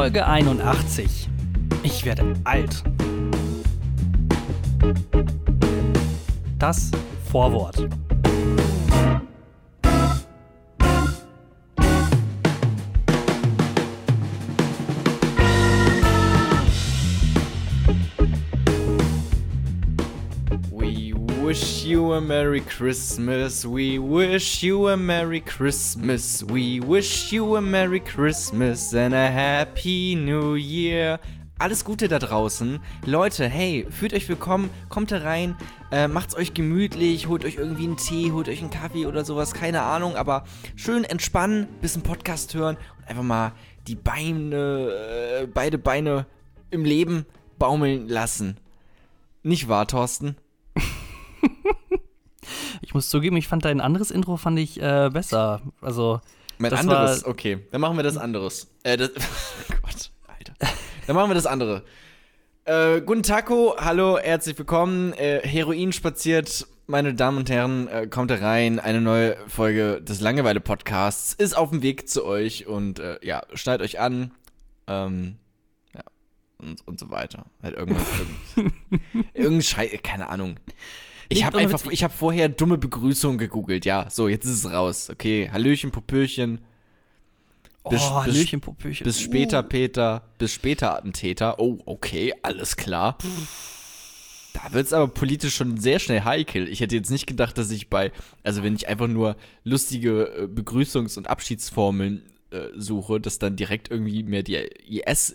Folge 81. Ich werde alt. Das Vorwort. A Merry Christmas. We wish you a Merry Christmas. We wish you a Merry Christmas and a Happy New Year. Alles Gute da draußen. Leute, hey, fühlt euch willkommen, kommt herein, äh, macht's euch gemütlich, holt euch irgendwie einen Tee, holt euch einen Kaffee oder sowas, keine Ahnung, aber schön entspannen, bisschen Podcast hören und einfach mal die Beine, äh, beide Beine im Leben baumeln lassen. Nicht wahr, Thorsten? Ich muss zugeben, ich fand dein anderes Intro fand ich äh, besser. Also Mein das anderes, war- okay. Dann machen wir das anderes. Äh, das, oh Gott, Alter. Dann machen wir das andere. Äh, guten Taco, hallo, herzlich willkommen. Äh, Heroin spaziert, meine Damen und Herren, äh, kommt herein. Eine neue Folge des Langeweile-Podcasts ist auf dem Weg zu euch und äh, ja, schneidet euch an. Ähm, ja, und, und so weiter. Halt irgendwas. irgend- Irgendein Scheiß, keine Ahnung. Ich habe einfach, ich habe vorher dumme Begrüßung gegoogelt. Ja, so, jetzt ist es raus. Okay, Hallöchen, Popöchen. Bis- oh, bis- Hallöchen, Popöchen. Bis später, Peter. Bis später, Attentäter. Oh, okay, alles klar. Da wird's aber politisch schon sehr schnell heikel. Ich hätte jetzt nicht gedacht, dass ich bei, also wenn ich einfach nur lustige äh, Begrüßungs- und Abschiedsformeln äh, suche, dass dann direkt irgendwie mehr die IS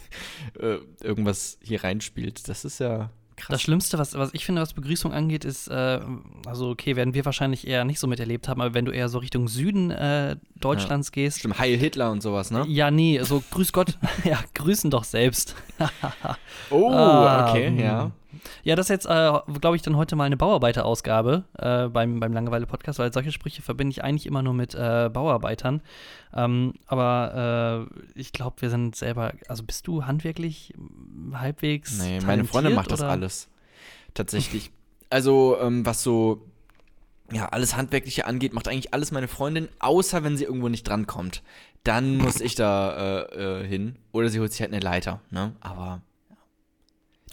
äh, irgendwas hier reinspielt. Das ist ja krass. Das Schlimmste, was, was ich finde, was Begrüßung angeht, ist, äh, also okay, werden wir wahrscheinlich eher nicht so miterlebt haben, aber wenn du eher so Richtung Süden äh, Deutschlands gehst. Stimmt, Heil Hitler und sowas, ne? Ja, nee, so grüß Gott. ja, grüßen doch selbst. Oh, Ah, okay, ja. Ja, das ist jetzt, äh, glaube ich, dann heute mal eine Bauarbeiterausgabe äh, beim, beim Langeweile-Podcast, weil solche Sprüche verbinde ich eigentlich immer nur mit äh, Bauarbeitern. Ähm, aber äh, ich glaube, wir sind selber, also bist du handwerklich halbwegs. Nee, meine Freundin macht das oder? alles. Tatsächlich. Also, ähm, was so, ja, alles Handwerkliche angeht, macht eigentlich alles meine Freundin, außer wenn sie irgendwo nicht drankommt. Dann muss ich da äh, äh, hin. Oder sie holt sich halt eine Leiter, ne? Aber.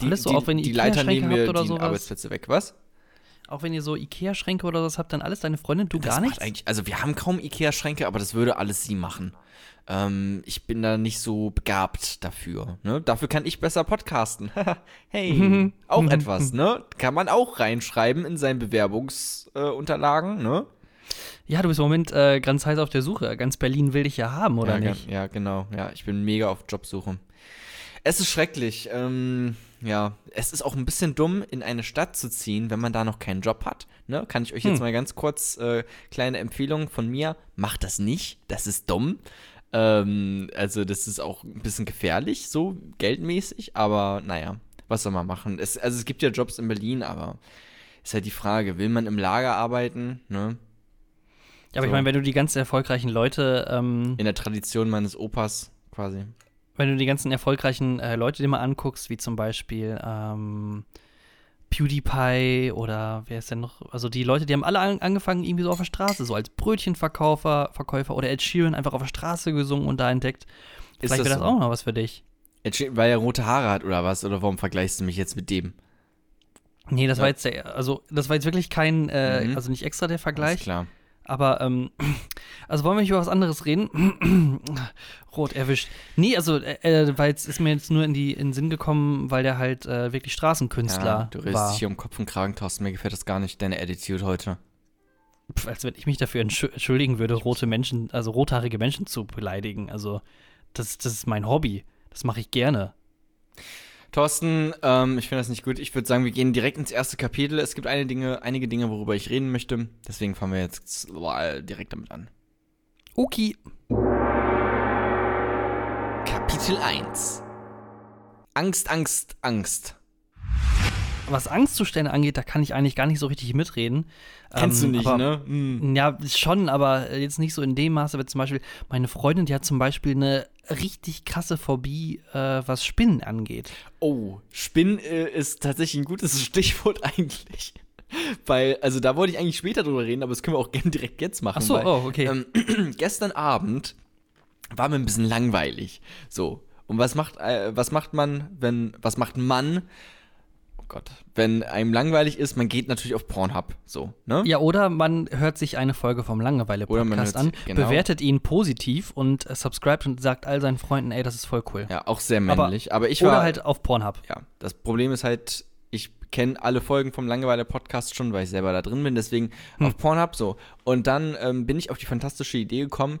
Die, Alles so, die, auch wenn ihr die Leiter nehmen mir habt oder die sowas? Arbeitsplätze weg. Was? Auch wenn ihr so Ikea-Schränke oder was habt, dann alles deine Freundin, du das gar nichts? eigentlich. Also, wir haben kaum Ikea-Schränke, aber das würde alles sie machen. Ähm, ich bin da nicht so begabt dafür. Ne? Dafür kann ich besser podcasten. hey, auch etwas, ne? Kann man auch reinschreiben in seinen Bewerbungsunterlagen, äh, ne? Ja, du bist im Moment äh, ganz heiß auf der Suche. Ganz Berlin will dich ja haben, oder ja, nicht? Ja, genau. Ja, ich bin mega auf Jobsuche. Es ist schrecklich. Ähm, ja, es ist auch ein bisschen dumm, in eine Stadt zu ziehen, wenn man da noch keinen Job hat. Ne? Kann ich euch jetzt Hm. mal ganz kurz äh, kleine Empfehlung von mir. Macht das nicht. Das ist dumm. Ähm, also, das ist auch ein bisschen gefährlich, so geldmäßig. Aber naja, was soll man machen? Es, also, es gibt ja Jobs in Berlin, aber ist halt die Frage, will man im Lager arbeiten? Ne? Ja, aber ich So. meine, wenn du die ganz erfolgreichen Leute ähm, In der Tradition meines Opas quasi. Wenn du die ganzen erfolgreichen äh, Leute dir mal anguckst, wie zum Beispiel ähm, PewDiePie oder wer ist denn noch? Also die Leute, die haben alle an, angefangen irgendwie so auf der Straße, so als Brötchenverkäufer Verkäufer oder Ed Sheeran einfach auf der Straße gesungen und da entdeckt. Ist Vielleicht wäre das so? auch noch was für dich. Jetzt steht, weil er rote Haare hat oder was? Oder warum vergleichst du mich jetzt mit dem? Nee, das Ja. war jetzt der, also das war jetzt wirklich kein, äh, Mhm. also nicht extra der Alles Vergleich, klar. Aber ähm, also wollen wir nicht über was anderes reden? Rot erwischt. Nee, also äh, äh, weil es ist mir jetzt nur in die in den Sinn gekommen, weil der halt äh, wirklich Straßenkünstler Ja, du redest war. dich hier um Kopf und Kragen, Thorsten. Mir gefällt das gar nicht, deine Attitude heute. Pff, als wenn ich mich dafür entschuldigen würde, rote Menschen, also rothaarige Menschen zu beleidigen. Also, das, das ist mein Hobby. Das mache ich gerne. Thorsten, ähm, ich finde das nicht gut. Ich würde sagen, wir gehen direkt ins erste Kapitel. Es gibt eine Dinge, einige Dinge, worüber ich reden möchte. Deswegen fangen wir jetzt direkt damit an. Okay. Kapitel 1. Angst, Angst, Angst. Was Angstzustände angeht, da kann ich eigentlich gar nicht so richtig mitreden. Kennst Ähm, du nicht, aber, ne? Hm. Ja, schon, aber jetzt nicht so in dem Maße, wie zum Beispiel meine Freundin, die hat zum Beispiel eine richtig krasse Phobie, äh, was Spinnen angeht. Oh, Spinn äh, ist tatsächlich ein gutes Stichwort eigentlich. Weil, also da wollte ich eigentlich später drüber reden, aber das können wir auch gerne direkt jetzt machen. Ach so, weil, oh, okay. Ähm, gestern Abend war mir ein bisschen langweilig. So. Und was macht, äh, was macht man, wenn, was macht man, Gott, wenn einem langweilig ist, man geht natürlich auf Pornhub, so, ne? Ja, oder man hört sich eine Folge vom Langeweile-Podcast an, genau. bewertet ihn positiv und äh, subscribt und sagt all seinen Freunden, ey, das ist voll cool. Ja, auch sehr Aber- männlich. Aber, ich war, oder halt auf Pornhub. ja, das Problem ist halt, ich kenne alle Folgen vom Langeweile-Podcast schon, weil ich selber da drin bin, deswegen Hm. auf Pornhub so. Und dann ähm, bin ich auf die fantastische Idee gekommen,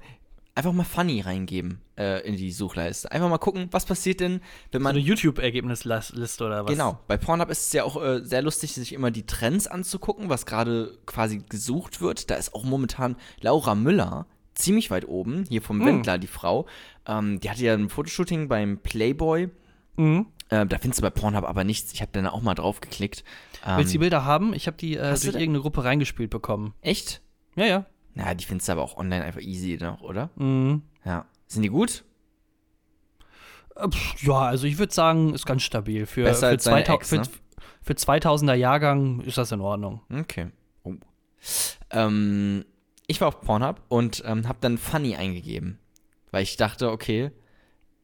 einfach mal Funny reingeben äh, in die Suchleiste. Einfach mal gucken, was passiert denn, wenn So man eine YouTube-Ergebnisliste oder was? Genau, bei Pornhub ist es ja auch äh, sehr lustig, sich immer die Trends anzugucken, was gerade quasi gesucht wird. Da ist auch momentan Laura Müller ziemlich weit oben, hier vom Hm. Wendler, die Frau. Ähm, die hatte ja ein Fotoshooting beim Playboy. Mhm. Äh, da findest du bei Pornhub aber nichts. Ich habe dann auch mal drauf geklickt. Ähm, Willst du die Bilder haben? Ich habe die äh, durch irgendeine Gruppe reingespielt bekommen. echt? Ja, ja. Na, die findest du aber auch online einfach easy noch, oder? Mhm. Ja. Sind die gut? Äh, Ja, also ich würde sagen, ist ganz stabil. Für, Besser für, als seine 2000, Ex, für, ne? für 2000er Jahrgang ist das in Ordnung. Okay. Oh. Ähm, ich war auf Pornhub und ähm, habe dann Funny eingegeben. Weil ich dachte, okay,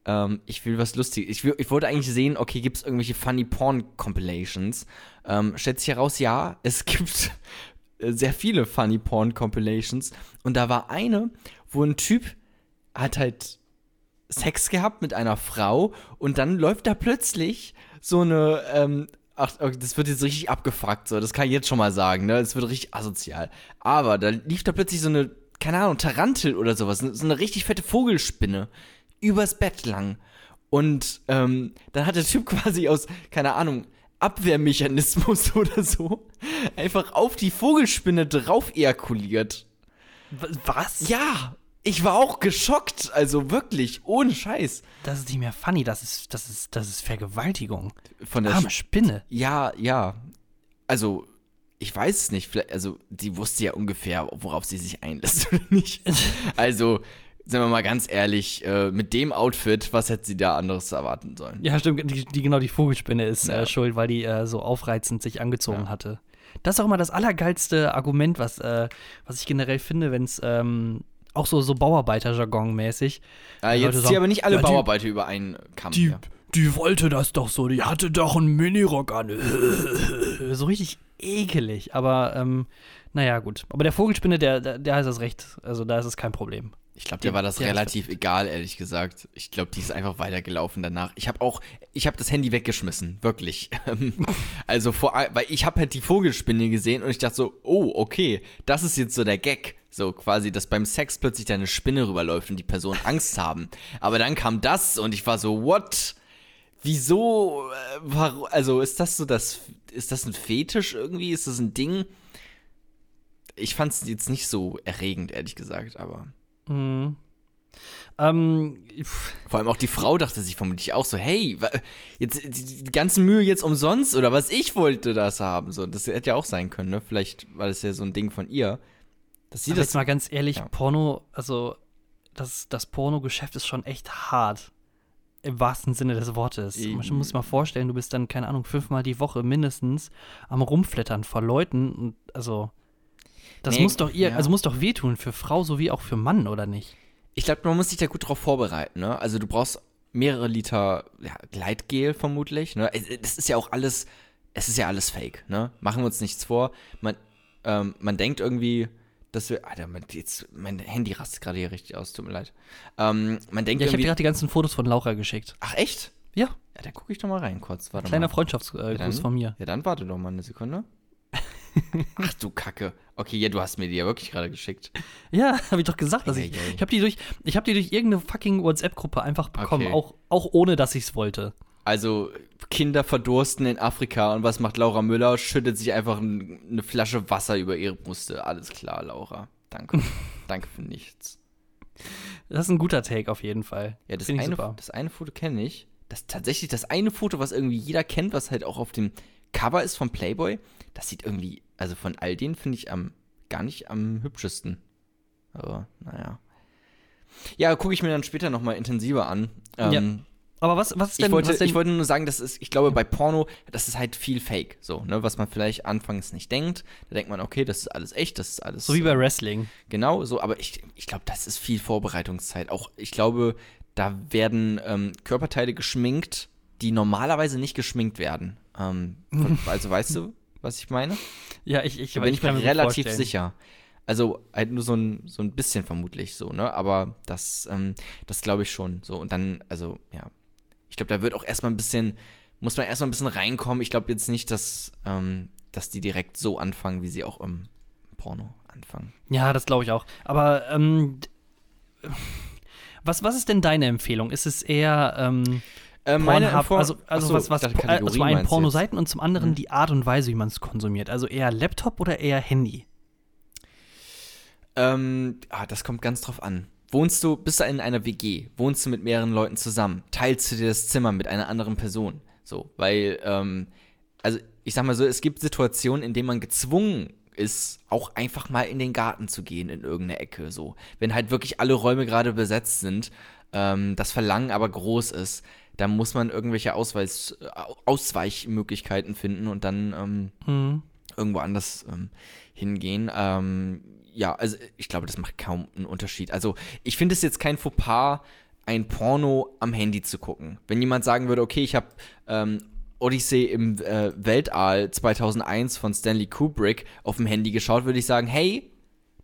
ähm, ich will was Lustiges. Ich, will, ich wollte eigentlich sehen, okay, gibt es irgendwelche Funny Porn Compilations? Ähm, stellt sich heraus, ja, es gibt sehr viele Funny Porn Compilations. Und da war eine, wo ein Typ hat halt Sex gehabt mit einer Frau und dann läuft da plötzlich so eine, ähm, ach, das wird jetzt richtig abgefuckt, so, das kann ich jetzt schon mal sagen, ne, das wird richtig asozial. Aber da lief da plötzlich so eine, keine Ahnung, Tarantel oder sowas, so eine richtig fette Vogelspinne übers Bett lang. Und ähm, dann hat der Typ quasi aus, keine Ahnung, Abwehrmechanismus oder so, einfach auf die Vogelspinne drauf ejakuliert. Was? Ja, ich war auch geschockt, also wirklich, ohne Scheiß. Das ist nicht mehr funny, das ist, das ist, das ist Vergewaltigung. Von der Arme Spinne. Ja, ja. Also, ich weiß es nicht. Also, die wusste ja ungefähr, worauf sie sich einlässt oder nicht. Also, sind wir mal ganz ehrlich, äh, mit dem Outfit, was hätte sie da anderes erwarten sollen? Ja, stimmt, die, die genau die Vogelspinne ist Ja. äh, schuld, weil die äh, so aufreizend sich angezogen Ja. hatte. Das ist auch immer das allergeilste Argument, was, äh, was ich generell finde, wenn es ähm, auch so, so Bauarbeiter-Jargon-mäßig. Äh, Die jetzt Leute zieh sagen, aber nicht alle ja, die- Bauarbeiter über einen Kamm. Die, die wollte das doch so, die hatte doch einen Minirock an. so richtig ekelig, aber ähm, naja, gut. Aber der Vogelspinne, der, der, der ist das recht. Also da ist es kein Problem. Ich glaube, der war das relativ egal, ehrlich gesagt. Ich glaube, die ist einfach weitergelaufen danach. Ich habe auch, ich habe das Handy weggeschmissen, wirklich. Ähm, also vor, all- weil ich habe halt die Vogelspinne gesehen und ich dachte so, oh, okay, das ist jetzt so der Gag. So quasi, dass beim Sex plötzlich da eine Spinne rüberläuft und die Personen Angst haben. Aber dann kam das und ich war so, what? Wieso? Äh, warum? Also ist das so das, ist das ein Fetisch irgendwie? Ist das ein Ding? Ich fand es jetzt nicht so erregend, ehrlich gesagt, aber. Mhm. Ähm, Vor allem auch die Frau dachte sich vermutlich auch so, hey, jetzt die, die ganze Mühe jetzt umsonst oder was ich wollte das haben. So, das hätte ja auch sein können, ne? Vielleicht war das ja so ein Ding von ihr. Dass sie aber das. jetzt mal ganz ehrlich, Ja. Porno, also das, das Pornogeschäft ist schon echt hart. Im wahrsten Sinne des Wortes. Man muss sich mal vorstellen, du bist dann, keine Ahnung, fünfmal die Woche mindestens am Rumflattern vor Leuten und also. Das Nee, muss doch ihr, ja. also muss doch wehtun für Frau sowie auch für Mann, oder nicht? Ich glaube, man muss sich da gut drauf vorbereiten, ne? Also du brauchst mehrere Liter ja, Gleitgel vermutlich, ne? Das ist ja auch alles, es ist ja alles fake, ne? Machen wir uns nichts vor. Man, ähm, man denkt irgendwie, dass wir, Alter, mein, jetzt, mein Handy rastet gerade hier richtig aus, tut mir leid. Ähm, man denkt Ja, ich habe dir gerade die ganzen Fotos von Laura geschickt. ach echt? Ja, Ja, dann gucke ich doch mal rein kurz, warte kleiner. Freundschaftsgruß Ja, von mir. Ja, dann warte doch mal eine Sekunde. Ach du Kacke. Okay, ja, du hast mir die ja wirklich gerade geschickt. Ja, habe ich doch gesagt, dass ich. Ich habe die durch, ich habe die durch irgendeine fucking WhatsApp-Gruppe einfach bekommen, Okay. auch, auch ohne, dass ich es wollte. Also, Kinder verdursten in Afrika und was macht Laura Müller? Schüttet sich einfach ein, eine Flasche Wasser über ihre Brüste. Alles klar, Laura. Danke. Danke für nichts. Das ist ein guter Take auf jeden Fall. Ja, das eine, das eine Foto kenne ich. Das tatsächlich das eine Foto, was irgendwie jeder kennt, was halt auch auf dem Cover ist vom Playboy. Das sieht irgendwie, also von all denen finde ich am gar nicht am hübschesten. Aber naja. Ja, gucke ich mir dann später nochmal intensiver an. Ähm, Ja. Aber was, was ist denn, ich, wollte, denn ich wollte nur sagen, das ist, ich glaube, bei Porno, das ist halt viel Fake, so, ne, was man vielleicht anfangs nicht denkt. Da denkt man, okay, das ist alles echt, das ist alles. so wie bei Wrestling. Genau, so, aber ich, ich glaube, das ist viel Vorbereitungszeit. Auch, ich glaube, da werden ähm, Körperteile geschminkt, die normalerweise nicht geschminkt werden. Ähm, also weißt du, was ich meine? Ja, ich, ich Da bin ich mir relativ vorstellen. sicher. Also halt nur so ein, so ein bisschen vermutlich so, ne? Aber das, ähm, das glaube ich schon. So, und dann, also, ja. Ich glaube, da wird auch erstmal ein bisschen, muss man erstmal ein bisschen reinkommen. Ich glaube jetzt nicht, dass, ähm, dass die direkt so anfangen, wie sie auch im Porno anfangen. Ja, das glaube ich auch. Aber ähm, was, was ist denn deine Empfehlung? Ist es eher ähm, Äh, Pornhub, also, also Achso, was, was äh, zum einen Pornoseiten und zum anderen Mhm. die Art und Weise, wie man es konsumiert. Also eher Laptop oder eher Handy? Ähm, ah, das kommt ganz drauf an. Wohnst du, bist du in einer WG? Wohnst du mit mehreren Leuten zusammen? Teilst du dir das Zimmer mit einer anderen Person? So, weil, ähm, also ich sag mal so, es gibt Situationen, in denen man gezwungen ist, auch einfach mal in den Garten zu gehen, in irgendeine Ecke. So, wenn halt wirklich alle Räume gerade besetzt sind, ähm, das Verlangen aber groß ist, dann muss man irgendwelche Ausweis, Au- Ausweichmöglichkeiten finden und dann ähm, Mhm. irgendwo anders ähm, hingehen. Ähm, ja, also ich glaube, das macht kaum einen Unterschied. Also ich finde es jetzt kein Fauxpas, ein Porno am Handy zu gucken. Wenn jemand sagen würde, okay, ich habe ähm, Odyssey im äh, Weltall 2001 von Stanley Kubrick auf dem Handy geschaut, würde ich sagen, hey,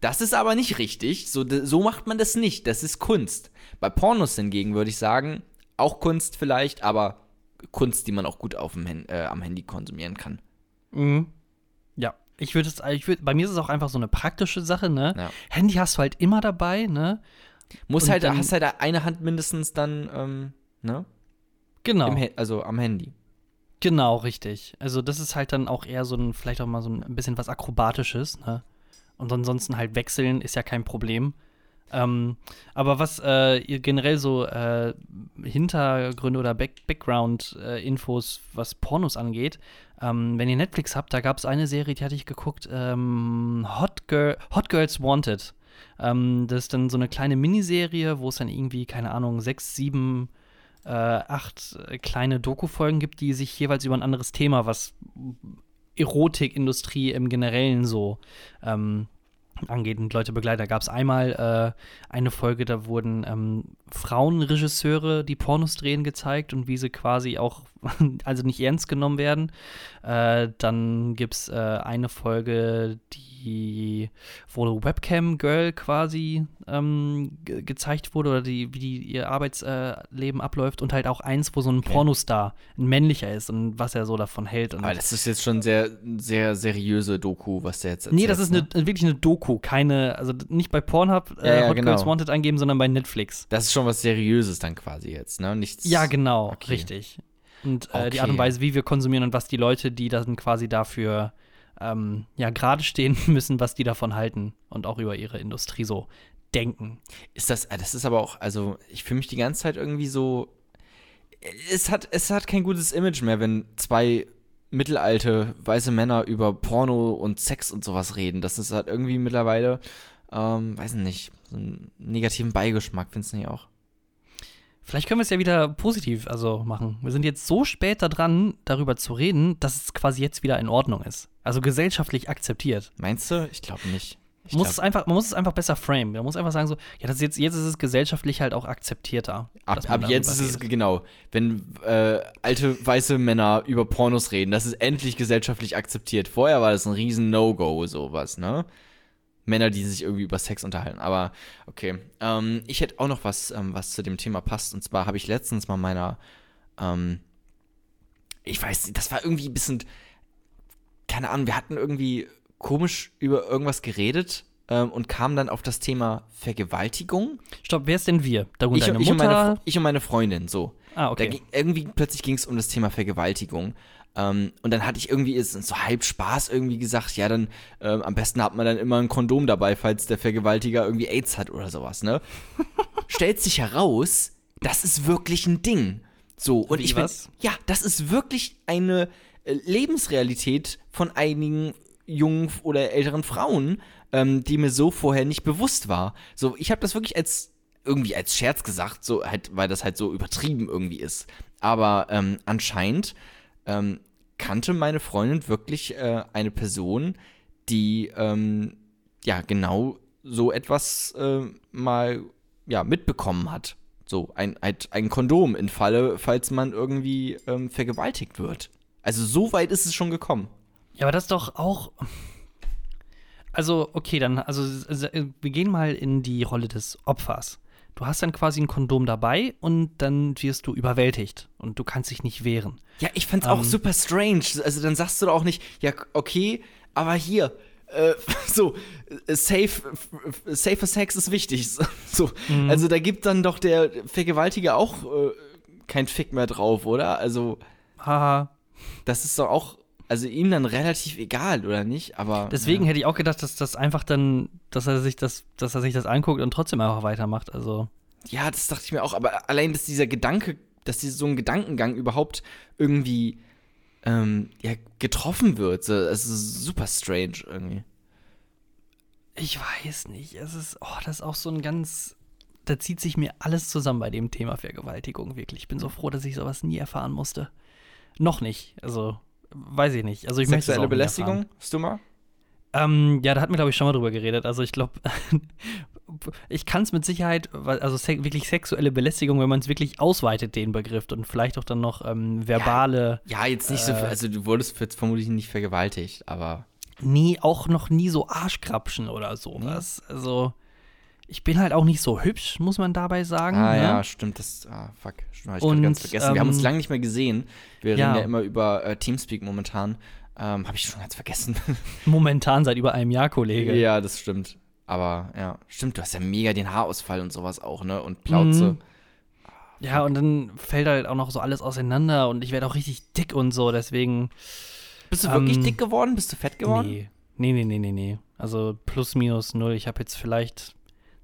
das ist aber nicht richtig. So, so macht man das nicht. Das ist Kunst. Bei Pornos hingegen würde ich sagen, auch Kunst vielleicht, aber Kunst, die man auch gut auf dem äh, am Handy konsumieren kann. Mhm. Ich würde es, ich würd, bei mir ist es auch einfach so eine praktische Sache, ne? Ja. Handy hast du halt immer dabei, ne? Muss Und halt, dann- hast halt eine Hand mindestens dann, ähm, ne? Genau. Im also am Handy. Genau, richtig. Also das ist halt dann auch eher so ein, vielleicht auch mal so ein bisschen was Akrobatisches, ne? Und ansonsten halt wechseln ist ja kein Problem. Ähm, aber was äh, ihr generell so äh, Hintergründe oder Back Background-Infos, was Pornos angeht, ähm, wenn ihr Netflix habt, da gab es eine Serie, die hatte ich geguckt, ähm, Hot, Girl, Hot Girls Wanted. Ähm, das ist dann so eine kleine Miniserie, wo es dann irgendwie, keine Ahnung, sechs, sieben äh, acht äh, kleine Doku-Folgen gibt, die sich jeweils über ein anderes Thema, was Erotikindustrie im Generellen so ähm, angeht und Leute begleitet. Da gab es einmal äh, eine Folge, da wurden ähm, Frauenregisseure, die Pornos drehen, gezeigt und wie sie quasi auch, also nicht ernst genommen werden. Äh, dann gibt es äh, eine Folge, die, wo Webcam Girl quasi ähm, ge gezeigt wurde oder die, wie die, ihr Arbeitsleben abläuft und halt auch eins, wo so ein Okay. Pornostar ein männlicher ist und was er so davon hält. Und Aber das ist jetzt schon sehr, sehr seriöse Doku, was der jetzt erzählt. Nee, das ist ne? eine, wirklich eine Doku, keine, also nicht bei Pornhub äh, Ja, ja, Hot genau. Girls Wanted eingeben, sondern bei Netflix. Das ist schon was Seriöses dann quasi jetzt, ne? Nichts. Ja, genau, Okay. richtig. Und äh, die Art Okay. und Weise, wie wir konsumieren und was die Leute, die dann quasi dafür ähm, ja gerade stehen müssen, was die davon halten und auch über ihre Industrie so denken. Ist das, äh, das ist aber auch, also ich fühle mich die ganze Zeit irgendwie so. Es hat, es hat kein gutes Image mehr, wenn zwei mittelalte weiße Männer über Porno und Sex und sowas reden. Das ist halt irgendwie mittlerweile, ähm, weiß nicht, so einen negativen Beigeschmack, findest du nicht auch? Vielleicht können wir es ja wieder positiv also machen. Wir sind jetzt so spät da dran, darüber zu reden, dass es quasi jetzt wieder in Ordnung ist. Also gesellschaftlich akzeptiert. Meinst du? Ich glaube nicht. Ich muss glaub, es einfach, man muss es einfach besser framen. Man muss einfach sagen so, ja, das ist jetzt, jetzt ist es gesellschaftlich halt auch akzeptierter. Ab, ab jetzt ist es genau, wenn äh, alte weiße Männer über Pornos reden, das ist endlich gesellschaftlich akzeptiert. Vorher war das ein riesen No-Go, sowas, ne? Männer, die sich irgendwie über Sex unterhalten. Aber okay, ähm, ich hätte auch noch was, ähm, was zu dem Thema passt. Und zwar habe ich letztens mal meiner, ähm, ich weiß nicht, das war irgendwie ein bisschen, keine Ahnung, wir hatten irgendwie komisch über irgendwas geredet ähm, und kamen dann auf das Thema Vergewaltigung. Stopp, wer ist denn wir? Darunter Ich, deine ich, und meine, Mutter? Ich und meine Freundin, so. ah, okay. ging, irgendwie plötzlich ging es um das Thema Vergewaltigung. Ähm, und dann hatte ich irgendwie ist so halb Spaß irgendwie gesagt, ja, dann ähm, am besten hat man dann immer ein Kondom dabei, falls der Vergewaltiger irgendwie AIDS hat oder sowas, ne? Stellt sich heraus, das ist wirklich ein Ding. So, und Wie, ich bin, was? ja, das ist wirklich eine äh, Lebensrealität von einigen jungen oder älteren Frauen, ähm, die mir so vorher nicht bewusst war. So, ich habe das wirklich als irgendwie als Scherz gesagt, so halt, weil das halt so übertrieben irgendwie ist. Aber ähm, anscheinend ähm, kannte meine Freundin wirklich äh, eine Person, die ähm, ja genau so etwas äh, mal ja mitbekommen hat. So, ein, ein, ein Kondom in Falle, falls man irgendwie ähm, vergewaltigt wird. Also so weit ist es schon gekommen. Ja, aber das ist doch auch. Also, okay, dann, also wir gehen mal in die Rolle des Opfers. Du hast dann quasi ein Kondom dabei und dann wirst du überwältigt und du kannst dich nicht wehren. Ja, ich fand's auch Ähm. super strange. Also dann sagst du doch auch nicht, ja, okay, aber hier, äh, so, äh, safe, f- safer Sex ist wichtig. So, Mhm. also da gibt dann doch der Vergewaltiger auch äh, kein Fick mehr drauf, oder? Also, Haha. das ist doch auch, also ihm dann relativ egal, oder nicht? Aber Deswegen ja. hätte ich auch gedacht, dass das einfach dann, dass er sich das, dass er sich das anguckt und trotzdem einfach weitermacht. Also. Ja, das dachte ich mir auch, aber allein, dass dieser Gedanke, dass dieser, so ein Gedankengang überhaupt irgendwie ähm, ja, getroffen wird, so, es ist super strange irgendwie. Ich weiß nicht. Es ist, oh, das ist auch so ein ganz. Da zieht sich mir alles zusammen bei dem Thema Vergewaltigung, wirklich. Ich bin so froh, dass ich sowas nie erfahren musste. Noch nicht. Also, weiß ich nicht. Also, ich Sexuelle Belästigung, erfahren. hast du mal? Ähm, ja, da hatten wir, glaube ich, schon mal drüber geredet. Also, ich glaube, ich kann es mit Sicherheit, also se wirklich sexuelle Belästigung, wenn man es wirklich ausweitet, den Begriff und vielleicht auch dann noch ähm, verbale. Ja, jetzt nicht so, Äh. also du wurdest jetzt vermutlich nicht vergewaltigt, aber nie, auch noch nie so Arschkrapschen oder sowas. Also, ich bin halt auch nicht so hübsch, muss man dabei sagen. ah ne? ja, stimmt, das, ah, fuck, stimmt, hab ich Und, ganz vergessen. Wir haben uns ähm, lange nicht mehr gesehen. Wir ja. reden ja immer über äh, Teamspeak momentan. Ähm, habe ich schon ganz vergessen. Momentan seit über einem Jahr, Kollege. ja, das stimmt. Aber ja, stimmt, du hast ja mega den Haarausfall und sowas auch, ne? Und Plauze. Mhm. Ja, und dann fällt halt auch noch so alles auseinander und ich werde auch richtig dick und so, deswegen. Bist du wirklich Ähm, dick geworden? Bist du fett geworden? Nee. Nee, nee, nee, nee, nee. Also plus minus null. Ich habe jetzt vielleicht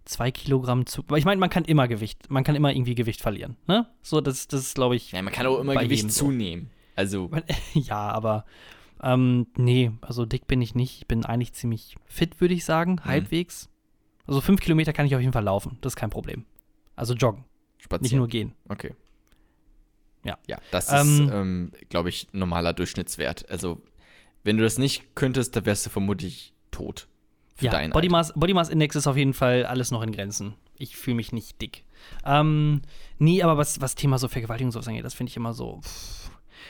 zwei Kilogramm zu. Aber ich meine, man kann immer Gewicht, man kann immer irgendwie Gewicht verlieren, ne? So, das, das ist, glaube ich. Ja, man kann auch immer Gewicht so. zunehmen. Also, ja, aber ähm, nee, also dick bin ich nicht. Ich bin eigentlich ziemlich fit, würde ich sagen, Mhm. halbwegs. Also fünf Kilometer kann ich auf jeden Fall laufen, das ist kein Problem. Also joggen, spazieren. nicht nur gehen. Okay. Ja. Ja, das Ähm, ist, ähm, glaube ich, normaler Durchschnittswert. Also, wenn du das nicht könntest, dann wärst du vermutlich tot. Für Ja, Body. Mass, Body Mass Index ist auf jeden Fall alles noch in Grenzen. Ich fühle mich nicht dick. Ähm, nee, aber was, was Thema so Vergewaltigung und sowas angeht, das finde ich immer so. pff.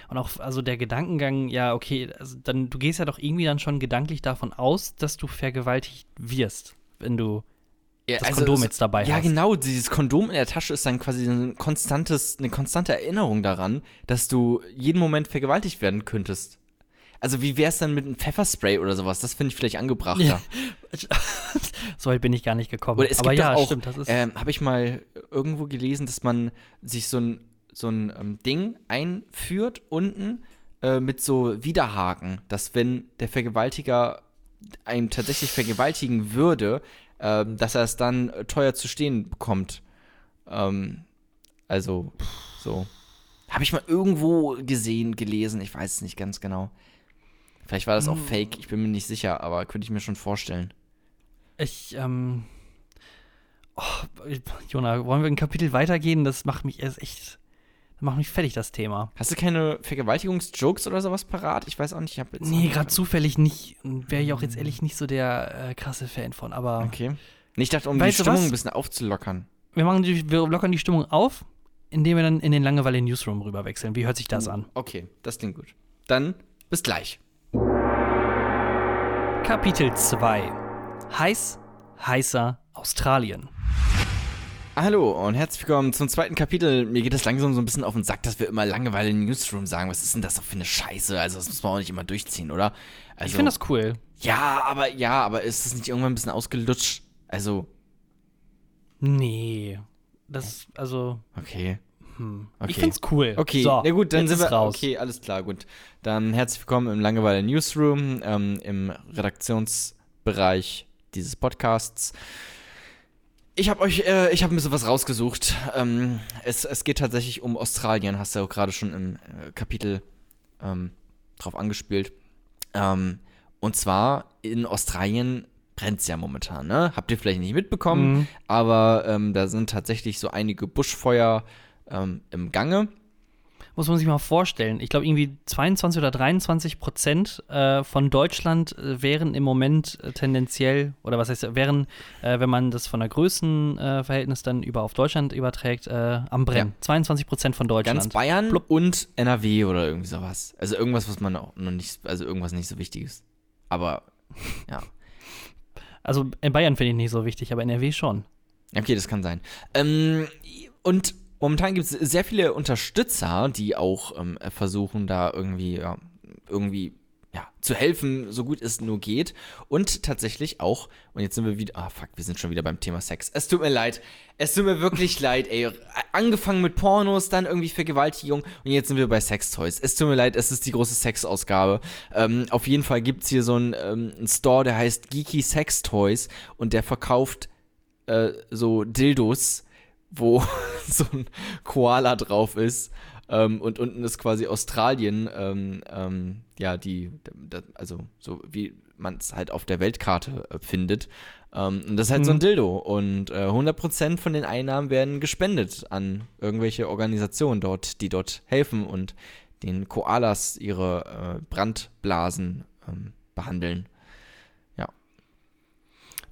Und auch, also der Gedankengang, ja, okay, also dann, du gehst ja doch irgendwie dann schon gedanklich davon aus, dass du vergewaltigt wirst, wenn du Ja, das also Kondom es- jetzt dabei Ja, hast. genau. Dieses Kondom in der Tasche ist dann quasi ein konstantes, eine konstante Erinnerung daran, dass du jeden Moment vergewaltigt werden könntest. Also, wie wär's dann mit einem Pfefferspray oder sowas? Das finde ich vielleicht angebrachter. Ja. so weit bin ich gar nicht gekommen. Oder es aber gibt ja, auch, stimmt, das ist. ähm, habe ich mal irgendwo gelesen, dass man sich so ein, so ein ähm, Ding einführt unten äh, mit so Widerhaken, dass wenn der Vergewaltiger einen tatsächlich vergewaltigen würde, ähm, dass er es dann äh, teuer zu stehen bekommt. Ähm, also, so. Habe ich mal irgendwo gesehen, gelesen, ich weiß es nicht ganz genau. Vielleicht war das auch Hm. fake, ich bin mir nicht sicher, aber könnte ich mir schon vorstellen. Ich, ähm. Oh, Jona, wollen wir ein Kapitel weitergehen? Das macht mich erst echt. Das macht mich fertig, das Thema. Hast du keine Vergewaltigungsjokes oder sowas parat? Ich weiß auch nicht, ich habe jetzt. Nee, gerade zufällig nicht. Wäre ich auch jetzt ehrlich nicht so der äh, krasse Fan von. Aber Okay. Ich dachte, um die Stimmung was? ein bisschen aufzulockern. wir, machen die, wir lockern die Stimmung auf, indem wir dann in den Langeweile Newsroom rüber wechseln. Wie hört sich das an? Okay, das klingt gut. Dann bis gleich. Kapitel 2. Heiß, heißer Australien. Hallo und herzlich willkommen zum zweiten Kapitel. Mir geht es langsam so ein bisschen auf den Sack, dass wir immer Langeweile im Newsroom sagen. Was ist denn das doch für eine Scheiße? Also, das muss man auch nicht immer durchziehen, oder? Also, Ich finde das cool. Ja, aber ja, aber ist das nicht irgendwann ein bisschen ausgelutscht? Also, Nee. Das, also, okay. Hm. Okay. Ich find's cool. Okay, so, na gut, dann sind wir raus. Okay, alles klar, gut. Dann herzlich willkommen im Langeweile Newsroom, ähm, im Redaktionsbereich dieses Podcasts. Ich habe euch, äh, ich habe ein bisschen was rausgesucht. Ähm, es, es geht tatsächlich um Australien, hast du ja auch gerade schon im äh, Kapitel ähm, drauf angespielt. Ähm, und zwar in Australien brennt es ja momentan, ne? Habt ihr vielleicht nicht mitbekommen, Mhm. aber ähm, da sind tatsächlich so einige Buschfeuer ähm, im Gange. muss man sich mal vorstellen. Ich glaube, irgendwie 22 oder 23 Prozent äh, von Deutschland äh, wären im Moment äh, tendenziell, oder was heißt, wären, äh, wenn man das von der Größenverhältnis dann über auf Deutschland überträgt, äh, am Brennen. Ja. 22 Prozent von Deutschland. Ganz Bayern Blub. und NRW oder irgendwie sowas. Also irgendwas, was man auch noch nicht, also irgendwas nicht so wichtiges. Aber ja. Also in Bayern finde ich nicht so wichtig, aber NRW schon. Okay, das kann sein. Ähm, und momentan gibt es sehr viele Unterstützer, die auch ähm, versuchen, da irgendwie, ja, irgendwie ja, zu helfen, so gut es nur geht. Und tatsächlich auch, und jetzt sind wir wieder, ah fuck, wir sind schon wieder beim Thema Sex. Es tut mir leid. Es tut mir wirklich leid, ey. Angefangen mit Pornos, dann irgendwie Vergewaltigung und jetzt sind wir bei Sextoys. Es tut mir leid, es ist die große Sexausgabe. Ähm, auf jeden Fall gibt es hier so einen, ähm, Store, der heißt Geeky Sex Toys und der verkauft äh, so Dildos, wo so ein Koala drauf ist. Ähm, und unten ist quasi Australien, ähm, ähm, ja, die, da, also so wie man es halt auf der Weltkarte äh, findet. Ähm, und das ist halt so ein Mhm. Dildo. Und äh, 100% von den Einnahmen werden gespendet an irgendwelche Organisationen dort, die dort helfen und den Koalas ihre äh, Brandblasen ähm, behandeln.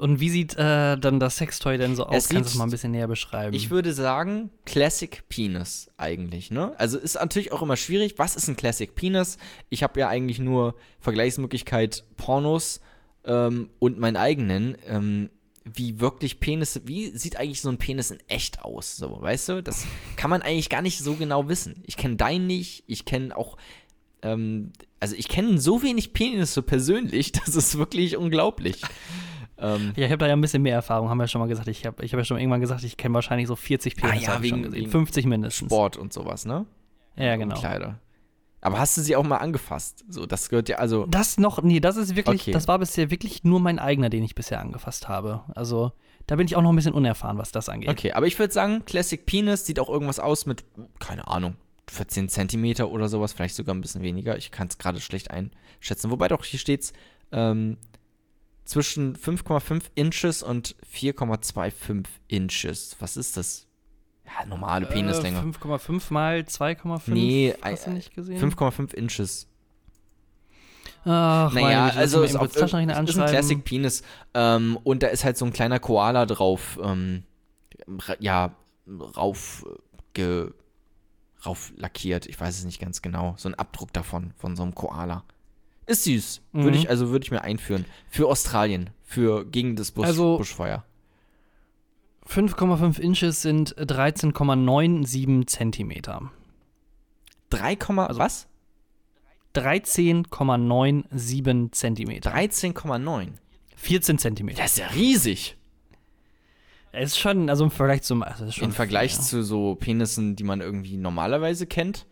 Und wie sieht äh, dann das Sextoy denn so aus? Es Kannst du es mal ein bisschen näher beschreiben? Ich würde sagen, Classic Penis eigentlich, ne? Also ist natürlich auch immer schwierig. Was ist ein Classic Penis? Ich habe ja eigentlich nur Vergleichsmöglichkeit Pornos ähm, und meinen eigenen. Ähm, wie wirklich Penisse, wie sieht eigentlich so ein Penis in echt aus? So, weißt du? Das kann man eigentlich gar nicht so genau wissen. Ich kenne deinen nicht, ich kenne auch, ähm, also ich kenne so wenig Penisse persönlich, das ist wirklich unglaublich. Ähm, ja, ich habe da ja ein bisschen mehr Erfahrung, haben wir ja schon mal gesagt. Ich habe ich hab ja schon irgendwann gesagt, ich kenne wahrscheinlich so 40 Penisse, Ah ja, ich schon wegen- gesehen. wegen 50 mindestens. Sport und sowas, ne? Ja, genau. Und Kleider. Aber hast du sie auch mal angefasst? So, das gehört ja, also. Das noch, nee, das ist wirklich, Okay. das war bisher wirklich nur mein eigener, den ich bisher angefasst habe. Also, da bin ich auch noch ein bisschen unerfahren, was das angeht. Okay, aber ich würde sagen, Classic Penis sieht auch irgendwas aus mit, keine Ahnung, 14 Zentimeter oder sowas, vielleicht sogar ein bisschen weniger. Ich kann es gerade schlecht einschätzen. Wobei doch, hier steht's ähm, zwischen 5,5 Inches und 4,25 Inches. Was ist das? Ja, normale Penislänge. Äh, 5,5 mal 2,5. Nee, hast du äh, nicht gesehen? 5,5 Inches. Ach, meine Naja, Güte, also ist, auf, ist ein. Classic Penis. Ähm, und da ist halt so ein kleiner Koala drauf, ähm, ja, rauf, äh, ge, rauf lackiert. Ich weiß es nicht ganz genau. So ein Abdruck davon, von so einem Koala. Ist süß. Mhm. Würde ich, also würde ich mir einführen. Für Australien. Für, gegen das Busch, Also- Buschfeuer. 5,5 Inches sind 13,97 Zentimeter. 3, Also- was? 13,97 Zentimeter. 13,9. 14 Zentimeter. Das ist ja riesig. Es ist schon, also im Vergleich zum. Also Im Vergleich viel, zu so Penissen, die man irgendwie normalerweise kennt,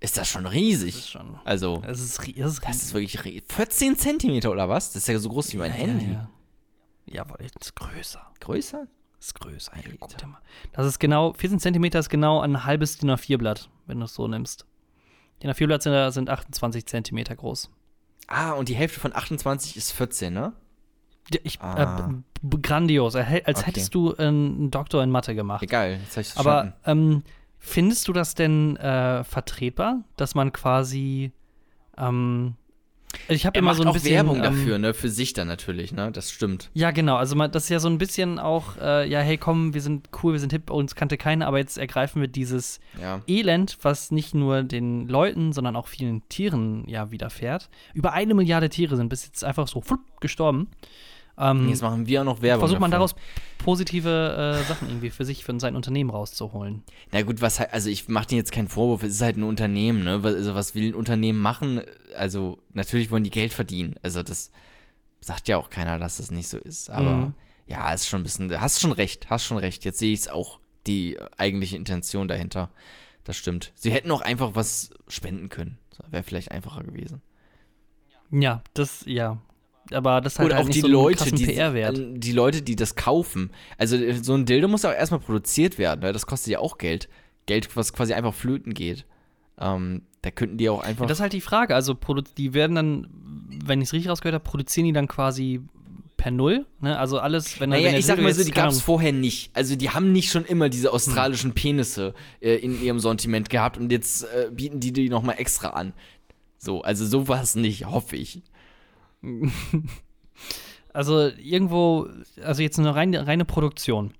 ist das schon ja. riesig. Das ist schon. Also. Das ist, das ist Das riesig. ist wirklich re- 14 Zentimeter oder was? Das ist ja so groß wie mein Handy. Ja, ja. ja, aber das ist größer. Größer? Das ist größer. Ey, Alter. guck dir mal. Das ist genau, 14 Zentimeter ist genau ein halbes DIN A4-Blatt, wenn du es so nimmst. DIN A4-Blatt sind, sind 28 Zentimeter groß. Ah, und die Hälfte von 28 ist 14, ne? Ja, Ich, Ah. äh, grandios, als Okay. hättest du einen Doktor in Mathe gemacht. Egal, jetzt hab ich Aber ähm, findest du das denn äh, vertretbar, dass man quasi ähm, ich habe er immer so ein bisschen Werbung ähm, dafür, ne? Für sich dann natürlich, ne? Das stimmt. Ja, genau. Also man, das ist ja so ein bisschen auch, äh, ja, hey, komm, wir sind cool, wir sind hip, uns kannte keiner, aber jetzt ergreifen wir dieses Ja. Elend, was nicht nur den Leuten, sondern auch vielen Tieren ja widerfährt. Über eine Milliarde Tiere sind bis jetzt einfach so flupp, gestorben. Ähm, Jetzt machen wir auch noch Werbung. versucht man dafür. daraus positive äh, Sachen irgendwie für sich, für sein Unternehmen rauszuholen. Na gut, was halt, also ich mache dir jetzt keinen Vorwurf, es ist halt ein Unternehmen, ne? Was- Also was will ein Unternehmen machen? Also natürlich wollen die Geld verdienen. Also das sagt ja auch keiner, dass das nicht so ist. Aber Mhm. ja, ist schon ein bisschen, hast schon recht, hast schon recht. Jetzt sehe ich es auch, die eigentliche Intention dahinter. Das stimmt. Sie hätten auch einfach was spenden können. Wäre vielleicht einfacher gewesen. Ja, das, ja. Aber das hat halt auch nicht die so Leute, die, PR-Wert. die Leute, die das kaufen. Also äh, so ein Dildo muss auch erstmal produziert werden, weil das kostet ja auch Geld. Geld, was quasi einfach flöten geht. Ähm, da könnten die auch einfach. Ja, das ist halt die Frage. Also, die werden dann, wenn ich es richtig rausgehört habe, produzieren die dann quasi per Null. Ne? Also alles, wenn Naja, wenn ich sag mal so, die gab es vorher nicht. Also die haben nicht schon immer diese australischen Penisse äh, in ihrem Sortiment gehabt und jetzt äh, bieten die die nochmal extra an. So, also sowas nicht, hoffe ich. Also irgendwo, also jetzt eine reine, reine Produktion.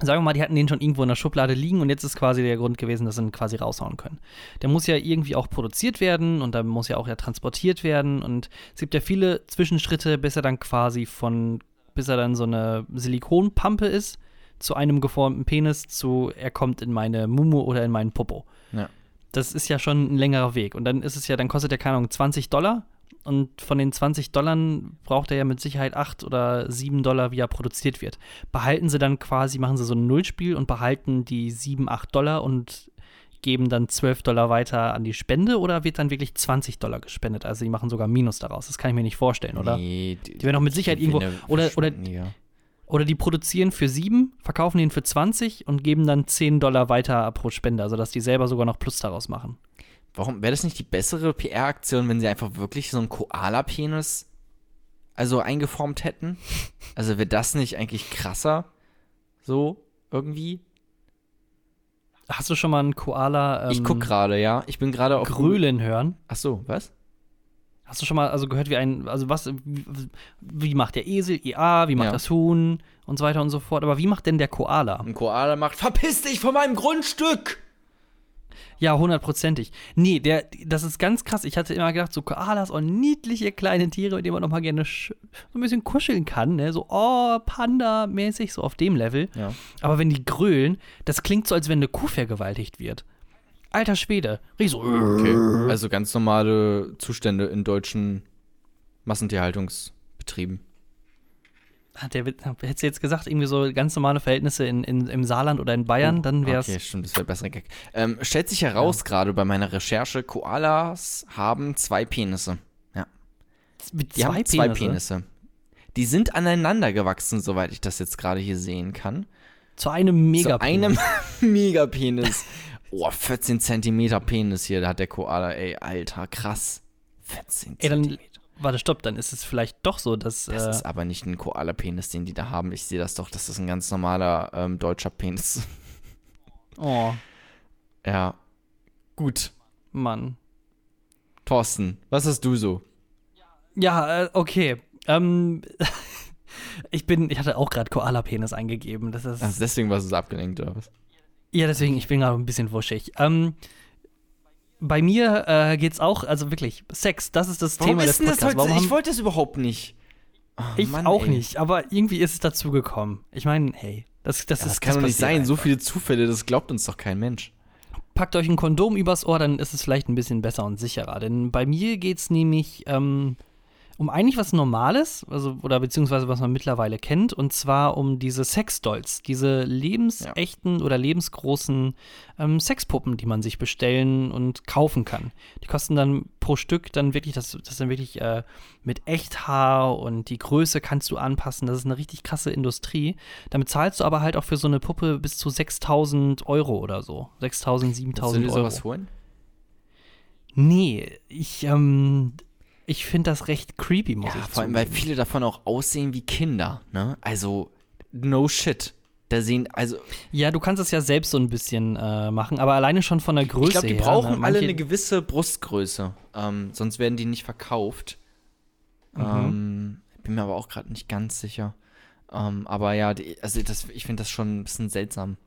Sagen wir mal, die hatten den schon irgendwo in der Schublade liegen und jetzt ist quasi der Grund gewesen, dass sie ihn quasi raushauen können. Der muss ja irgendwie auch produziert werden und dann muss ja auch ja transportiert werden und es gibt ja viele Zwischenschritte, bis er dann quasi von, bis er dann so eine Silikonpampe ist, zu einem geformten Penis, zu er kommt in meine Mumu oder in meinen Popo. Ja. Das ist ja schon ein längerer Weg und dann ist es ja, dann kostet der, keine Ahnung, 20 Dollar und von den 20 Dollar braucht er ja mit Sicherheit 8 oder 7 Dollar, wie er produziert wird. Behalten sie dann quasi, machen sie so ein Nullspiel und behalten die 7, 8 Dollar und geben dann 12 Dollar weiter an die Spende oder wird dann wirklich 20 Dollar gespendet? Also die machen sogar Minus daraus. Das kann ich mir nicht vorstellen, oder? Nee, Die werden doch mit Sicherheit irgendwo. Oder, oder, Ja. oder die produzieren für 7, verkaufen den für 20 und geben dann 10 Dollar weiter pro Spende. Also dass die selber sogar noch Plus daraus machen. Warum wäre das nicht die bessere PR-Aktion, wenn sie einfach wirklich so einen Koala-Penis also eingeformt hätten? Also wäre das nicht eigentlich krasser? So irgendwie? Hast du schon mal einen Koala ähm, ich guck gerade, ja. Ich bin gerade auf grölen hören? Ach so, was? Hast du schon mal also gehört, wie ein, also was, wie, wie macht der Esel, IA, wie macht Ja. das Huhn und so weiter und so fort. Aber wie macht denn der Koala? Ein Koala macht Verpiss dich von meinem Grundstück! Ja, hundertprozentig. Nee, der, das ist ganz krass. Ich hatte immer gedacht, so Koalas und niedliche kleine Tiere, mit denen man noch mal gerne so ein bisschen kuscheln kann, ne? So, oh, Panda-mäßig, so auf dem Level. Ja. Aber wenn die grölen, das klingt so, als wenn eine Kuh vergewaltigt wird. Alter Schwede. Richtig so. Okay. Also ganz normale Zustände in deutschen Massentierhaltungsbetrieben. Hat der, hättest du jetzt gesagt, irgendwie so ganz normale Verhältnisse in, in, im Saarland oder in Bayern, dann wäre es. Oh, Okay, stimmt, das wäre besser Gag. Ähm, stellt sich heraus gerade bei meiner Recherche, Koalas haben zwei Penisse. Ja. mit Die haben zwei Penisse. Die sind aneinander gewachsen, soweit ich das jetzt gerade hier sehen kann. Zu einem Mega Zu einem Megapenis. Oh, 14 Zentimeter Penis hier, da hat der Koala, ey, alter, krass. 14 Ey, dann, Zentimeter. Warte, stopp, dann ist es vielleicht doch so, dass. Das äh, ist aber nicht ein Koala-Penis, den die da haben. Ich sehe das doch, das ist ein ganz normaler ähm, deutscher Penis. oh, ja. Gut. Mann. Thorsten, was hast du so? Ja, äh, okay. Ähm, ich bin, ich hatte auch gerade Koala-Penis eingegeben. Das ist. Also deswegen warst du so abgelenkt, oder was? Ja, deswegen, ich bin gerade ein bisschen wuschig. Ähm, bei mir äh, geht's auch, also wirklich, Sex, das ist das Thema des Podcasts. Warum Ich wollte das überhaupt nicht. Oh, ich Mann, auch ey. nicht, aber irgendwie ist es dazu gekommen. Ich meine, hey, das, das Ja, ist das kann doch nicht sein. So einfach. viele Zufälle, das glaubt uns doch kein Mensch. Packt euch ein Kondom übers Ohr, dann ist es vielleicht ein bisschen besser und sicherer. Denn bei mir geht's nämlich ähm, um eigentlich was Normales, also oder beziehungsweise was man mittlerweile kennt, und zwar um diese Sexdolls, diese lebensechten oder lebensgroßen ähm, Sexpuppen, die man sich bestellen und kaufen kann. Die kosten dann pro Stück dann wirklich, das, das ist dann wirklich äh, mit Echthaar und die Größe kannst du anpassen. Das ist eine richtig krasse Industrie. Damit zahlst du aber halt auch für so eine Puppe bis zu 6000 Euro oder so. 6000, Willst du 7000 dir Euro. sowas holen? Nee, ich, ähm, ich finde das recht creepy, muss Ja, ich vor allem, weil viele davon auch aussehen wie Kinder, ne? Also, no shit. Da sehen, also, Ja, du kannst es ja selbst so ein bisschen äh, machen, aber alleine schon von der Größe ich glaube, die her, brauchen ne? alle eine gewisse Brustgröße. Ähm, sonst werden die nicht verkauft. Mhm. Ähm, bin mir aber auch gerade nicht ganz sicher. Ähm, aber ja, die, also das, ich finde das schon ein bisschen seltsam.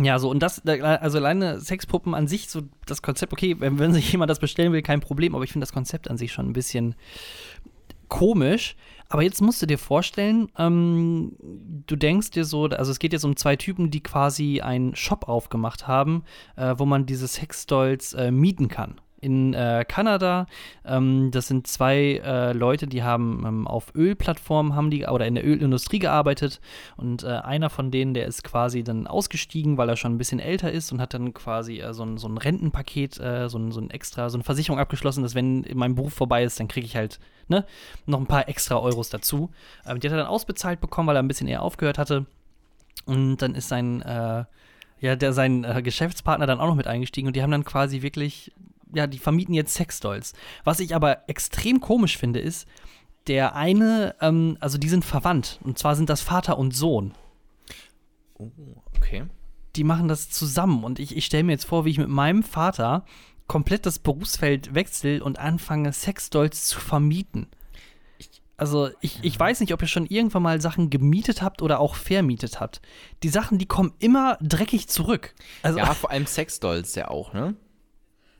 Ja, so und das, da- also alleine Sexpuppen an sich, so das Konzept, okay, wenn, wenn sich jemand das bestellen will, kein Problem, aber ich finde das Konzept an sich schon ein bisschen komisch. Aber jetzt musst du dir vorstellen, ähm, du denkst dir so, also es geht jetzt um zwei Typen, die quasi einen Shop aufgemacht haben, äh, wo man diese Sexdolls äh, mieten kann. In äh, Kanada, ähm, das sind zwei äh, Leute, die haben ähm, auf Ölplattformen haben die oder in der Ölindustrie gearbeitet und äh, einer von denen, der ist quasi dann ausgestiegen, weil er schon ein bisschen älter ist und hat dann quasi äh, so, ein, so ein Rentenpaket, äh, so, ein, so ein extra, so eine Versicherung abgeschlossen, dass wenn mein Beruf vorbei ist, dann kriege ich halt ne, noch ein paar extra Euros dazu. Ähm, die hat er dann ausbezahlt bekommen, weil er ein bisschen eher aufgehört hatte. Und dann ist sein, äh, ja, der, sein äh, Geschäftspartner dann auch noch mit eingestiegen und die haben dann quasi wirklich, ja, die vermieten jetzt Sexdolls. Was ich aber extrem komisch finde, ist, der eine, ähm, also die sind verwandt. Und zwar sind das Vater und Sohn. Oh, okay. Die machen das zusammen. Und ich, ich stelle mir jetzt vor, wie ich mit meinem Vater komplett das Berufsfeld wechsle und anfange, Sexdolls zu vermieten. Also ich, ich weiß nicht, ob ihr schon irgendwann mal Sachen gemietet habt oder auch vermietet habt. Die Sachen, die kommen immer dreckig zurück. Also Ja, vor allem Sexdolls ja auch, ne?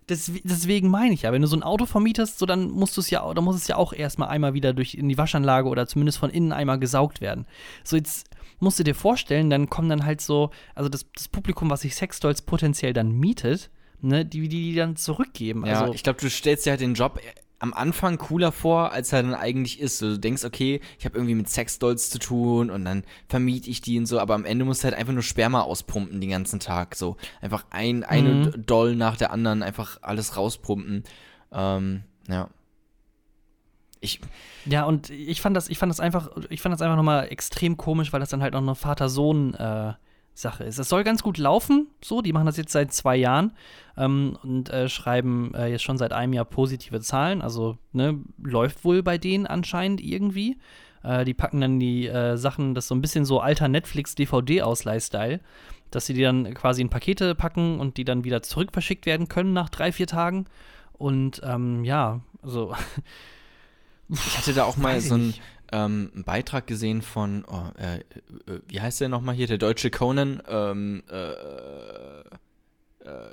Des, deswegen meine ich ja, wenn du so ein Auto vermietest, so dann musst du es ja, dann muss es ja auch erstmal einmal wieder durch in die Waschanlage oder zumindest von innen einmal gesaugt werden. So jetzt musst du dir vorstellen, dann kommen dann halt so, also das, das Publikum, was sich Sexdolls potenziell dann mietet, ne, die, die die dann zurückgeben. Ja, also ich glaube, du stellst dir halt den Job am Anfang cooler vor, als er dann eigentlich ist. So, du denkst, okay, ich habe irgendwie mit Sexdolls zu tun und dann vermiete ich die und so, aber am Ende musst du halt einfach nur Sperma auspumpen den ganzen Tag. So einfach ein, eine Mhm. Doll nach der anderen, einfach alles rauspumpen. Ähm, ja. Ich, Ja, und ich fand das, ich fand das einfach, ich fand das einfach nochmal extrem komisch, weil das dann halt noch eine Vater-Sohn-Sache ist. Es soll ganz gut laufen, so, die machen das jetzt seit zwei Jahren ähm, und äh, schreiben äh, jetzt schon seit einem Jahr positive Zahlen. Also, ne, läuft wohl bei denen anscheinend irgendwie. Äh, die packen dann die äh, Sachen, das ist so ein bisschen so alter Netflix-DVD-Ausleih-Style, dass sie die dann quasi in Pakete packen und die dann wieder zurück verschickt werden können nach drei, vier Tagen. Und ähm, ja, also ich hatte da auch mal so nicht. Ähm, einen Beitrag gesehen von, oh, äh, äh, wie heißt der nochmal hier, der deutsche Conan, ähm, äh, äh,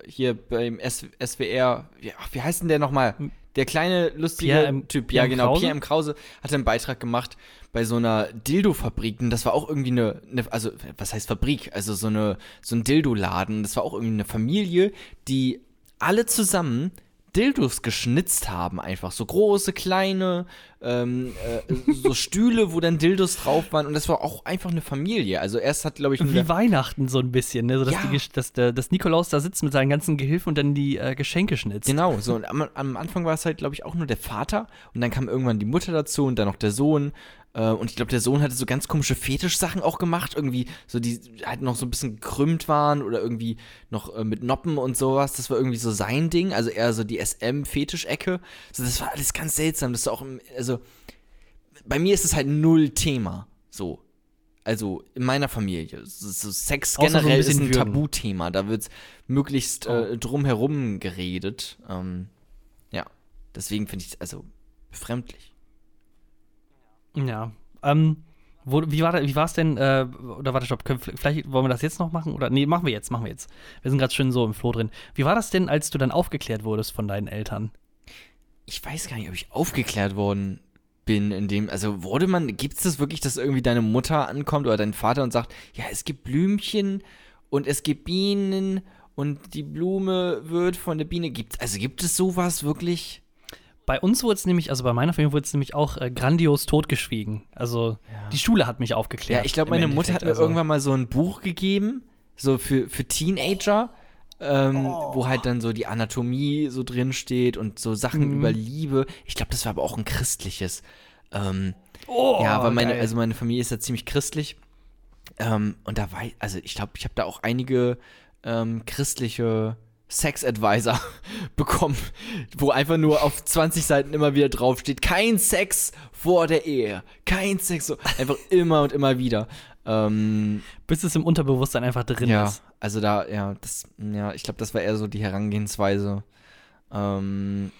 hier beim S SWR, wie, ach, wie heißt denn der nochmal? Der kleine, lustige Pierre M. Typ, Pierre ja genau, Krause? Pierre M. Krause hat einen Beitrag gemacht bei so einer Dildo-Fabrik. Und das war auch irgendwie eine, eine, also was heißt Fabrik? Also so eine, so ein Dildo-Laden. Das war auch irgendwie eine Familie, die alle zusammen Dildos geschnitzt haben, einfach so große, kleine, ähm, äh, so Stühle, wo dann Dildos drauf waren und das war auch einfach eine Familie. Also erst hat, glaube ich, Wie Weihnachten so ein bisschen, ne? So, dass, Ja. die, dass, der, dass Nikolaus da sitzt mit seinen ganzen Gehilfen und dann die äh, Geschenke schnitzt. Genau, so und am, am Anfang war es halt, glaube ich, auch nur der Vater und dann kam irgendwann die Mutter dazu und dann noch der Sohn. Äh, und ich glaube, der Sohn hatte so ganz komische Fetischsachen auch gemacht, irgendwie so die halt noch so ein bisschen gekrümmt waren oder irgendwie noch äh, mit Noppen und sowas. Das war irgendwie so sein Ding, also eher so die SM-Fetischecke. So, das war alles ganz seltsam. Das ist auch, im- also bei mir ist es halt null Thema. So. Also in meiner Familie. So, Sex Außer so ein generell ist ein würgen. Tabuthema. Da wird möglichst äh, drumherum geredet. Ähm, ja. Deswegen finde ich es also befremdlich. Ja. Ähm, wo, wie war es denn, äh, oder warte, stopp, können, vielleicht wollen wir das jetzt noch machen? Oder nee, machen wir jetzt, machen wir jetzt. Wir sind gerade schön so im Floh drin. Wie war das denn, als du dann aufgeklärt wurdest von deinen Eltern? Ich weiß gar nicht, ob ich aufgeklärt worden bin in dem, also wurde man, gibt es das wirklich, dass irgendwie deine Mutter ankommt oder dein Vater und sagt, ja, es gibt Blümchen und es gibt Bienen und die Blume wird von der Biene, gibt, also gibt es sowas wirklich? Bei uns wurde es nämlich, also bei meiner Familie wurde es nämlich auch äh, grandios totgeschwiegen. Also die Schule hat mich aufgeklärt. Ja, ich glaube, meine Mutter hat mir Also, irgendwann mal so ein Buch gegeben, so für, für Teenager, ähm, Oh. wo halt dann so die Anatomie so drin steht und so Sachen Mhm. über Liebe. Ich glaube, das war aber auch ein christliches. Ähm, Oh, ja, weil meine, geil. also meine Familie ist ja ziemlich christlich. Ähm, und da war, also ich glaube, ich habe da auch einige ähm, christliche Sex-Advisor bekommen, wo einfach nur auf 20 Seiten immer wieder draufsteht, kein Sex vor der Ehe, kein Sex, so einfach immer und immer wieder. Ähm, bis es im Unterbewusstsein einfach drin ja, ist. also da, ja, das, ja, ich glaube, das war eher so die Herangehensweise. Ähm,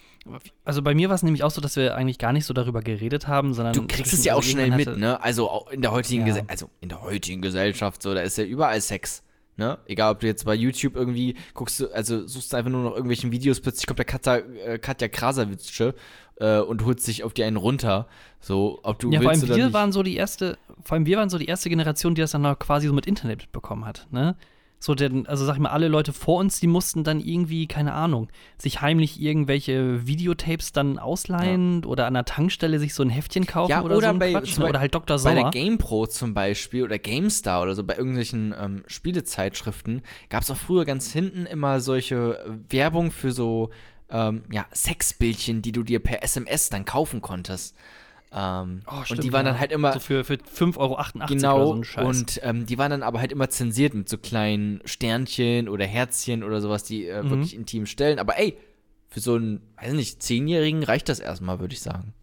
Also bei mir war es nämlich auch so, dass wir eigentlich gar nicht so darüber geredet haben, sondern du kriegst es ja auch schnell mit, ne? Also in der heutigen Ja. Gesellschaft, also in der heutigen Gesellschaft, so, da ist ja überall Sex. Ne? Egal, ob du jetzt bei YouTube irgendwie guckst, also suchst du einfach nur noch irgendwelchen Videos, plötzlich kommt der Katja, äh, Katja Krasavice äh, und holt sich auf die einen runter. So, ob du Ja, vor willst allem oder wir nicht. waren so die erste, vor allem wir waren so die erste Generation, die das dann noch quasi so mit Internet mitbekommen hat, ne? So, denn, also sag ich mal, alle Leute vor uns, die mussten dann irgendwie, keine Ahnung, sich heimlich irgendwelche Videotapes dann ausleihen oder an der Tankstelle sich so ein Heftchen kaufen Ja, oder, oder so ein bei- Quatsch, oder halt Dr. Bei der Sommer. GamePro zum Beispiel oder GameStar oder so, bei irgendwelchen ähm, Spielezeitschriften, gab es auch früher ganz hinten immer solche äh, Werbung für so ähm, ja, Sexbildchen, die du dir per SMS dann kaufen konntest. Ähm, Oh, und stimmt, die waren ja. dann halt immer so für, für 5,88 Euro oder genau so ein Scheiß. und ähm, die waren dann aber halt immer zensiert mit so kleinen Sternchen oder Herzchen oder sowas, die äh, Mhm. wirklich intim stellen. Aber ey, für so einen, weiß nicht, Zehnjährigen reicht das erstmal, würde ich sagen.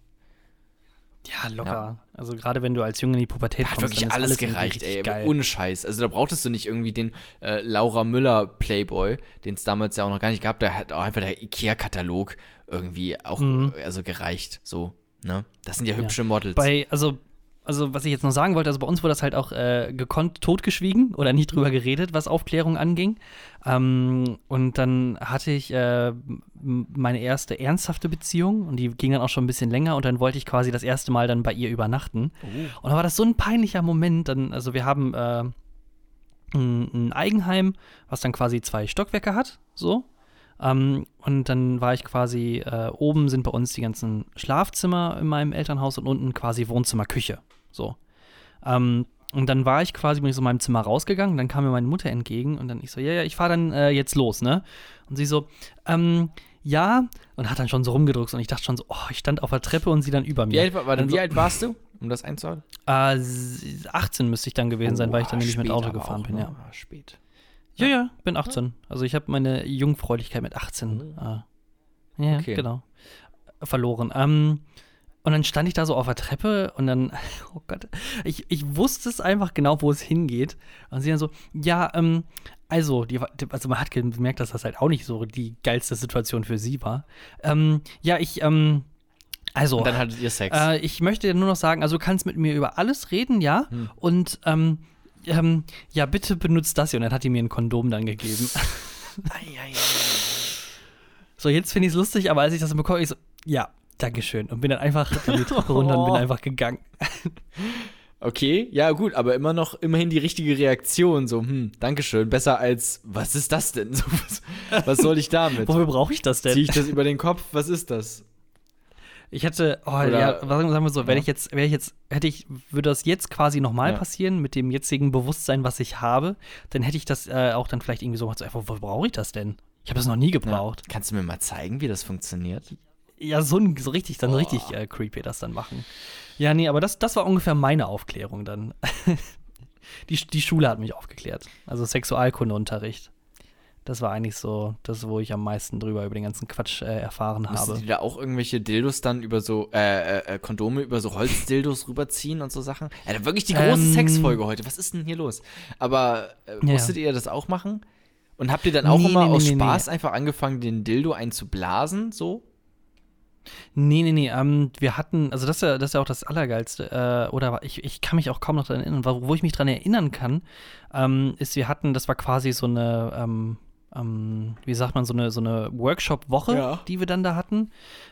Ja, locker. Ja. Also gerade wenn du als Junge in die Pubertät da kommst, hat wirklich alles, alles gereicht, ey. Geil. Ohne Scheiß. Also da brauchtest du nicht irgendwie den äh, Laura Müller Playboy, den es damals ja auch noch gar nicht gab. Da hat auch einfach der Ikea-Katalog irgendwie auch mhm. also gereicht. So, ne? Das sind ja hübsche ja. Models. Bei, also also was ich jetzt noch sagen wollte, also bei uns wurde das halt auch äh, gekonnt totgeschwiegen oder nicht drüber geredet, was Aufklärung anging. Ähm, und dann hatte ich äh, meine erste ernsthafte Beziehung und die ging dann auch schon ein bisschen länger und dann wollte ich quasi das erste Mal dann bei ihr übernachten. Oh. Und da war das so ein peinlicher Moment. Dann, also wir haben äh, ein, ein Eigenheim, was dann quasi zwei Stockwerke hat, so. Ähm, und dann war ich quasi, äh, oben sind bei uns die ganzen Schlafzimmer in meinem Elternhaus und unten quasi Wohnzimmer, Küche. So. Ähm, und dann war ich quasi, bin ich so in meinem Zimmer rausgegangen, dann kam mir meine Mutter entgegen und dann ich so, ja, ja, ich fahre dann äh, jetzt los, ne? Und sie so, ähm, ja, und hat dann schon so rumgedrückt und ich dachte schon so, oh, ich stand auf der Treppe und sie dann über mir. Wie alt, war, dann, wie so, alt warst du, um das einzuhalten? Äh, 18 müsste ich dann gewesen sein, weil ich dann nämlich mit Auto gefahren bin, ja. Ah, spät. Ja, ja, bin 18. Also ich habe meine Jungfräulichkeit mit 18. Äh, ja, okay. genau. Verloren. Ähm, und dann stand ich da so auf der Treppe und dann, oh Gott, ich, ich wusste es einfach genau, wo es hingeht. Und sie dann so, ja, ähm, also, die, also man hat gemerkt, dass das halt auch nicht so die geilste Situation für sie war. Ähm, ja, ich, ähm, also. Und dann hattet ihr Sex. Äh, ich möchte dir nur noch sagen, also du kannst mit mir über alles reden, ja. Hm. Und, ähm, ähm, ja, bitte benutzt das hier. Und dann hat die mir ein Kondom dann gegeben. So, jetzt finde ich es lustig, aber als ich das bekomme, ich so, ja, Dankeschön. Und bin dann einfach die Treppe runter und bin einfach gegangen. Okay, ja gut, aber immer noch immerhin die richtige Reaktion. So, hm, Dankeschön. Besser als, was ist das denn? So, was, was, soll ich damit? Wofür brauche ich das denn? Ziehe ich das über den Kopf? Was ist das? Ich hätte, oh Oder, ja, sagen wir so, ja. wenn ich jetzt, wäre ich jetzt, hätte ich, würde das jetzt quasi nochmal ja. passieren mit dem jetzigen Bewusstsein, was ich habe, dann hätte ich das äh, auch dann vielleicht irgendwie so gemacht, so, wofür brauche ich das denn? Ich habe das noch nie gebraucht. Ja. Kannst du mir mal zeigen, wie das funktioniert? ja, so, so richtig, dann oh. richtig äh, creepy das dann machen. Ja, nee, aber das, das war ungefähr meine Aufklärung dann. die, die Schule hat mich aufgeklärt. Also Sexualkundeunterricht. Das war eigentlich so das, wo ich am meisten drüber über den ganzen Quatsch äh, erfahren Müssen habe. Müssen die da auch irgendwelche Dildos dann über so, äh, äh, äh Kondome über so Holzdildos rüberziehen und so Sachen? Ja, wirklich die große ähm, Sexfolge heute. Was ist denn hier los? Aber äh, musstet ja. ihr das auch machen? Und habt ihr dann auch nee, immer nee, aus nee, Spaß einfach angefangen, den Dildo einzublasen, so? Nee, nee, nee. Ähm, wir hatten, also das ist ja, das ist ja auch das Allergeilste. Äh, oder ich, ich kann mich auch kaum noch daran erinnern. Wo, wo ich mich daran erinnern kann, ähm, ist, wir hatten, das war quasi so eine, ähm, ähm wie sagt man, so eine, so eine Workshop-Woche, ja. die wir dann da hatten.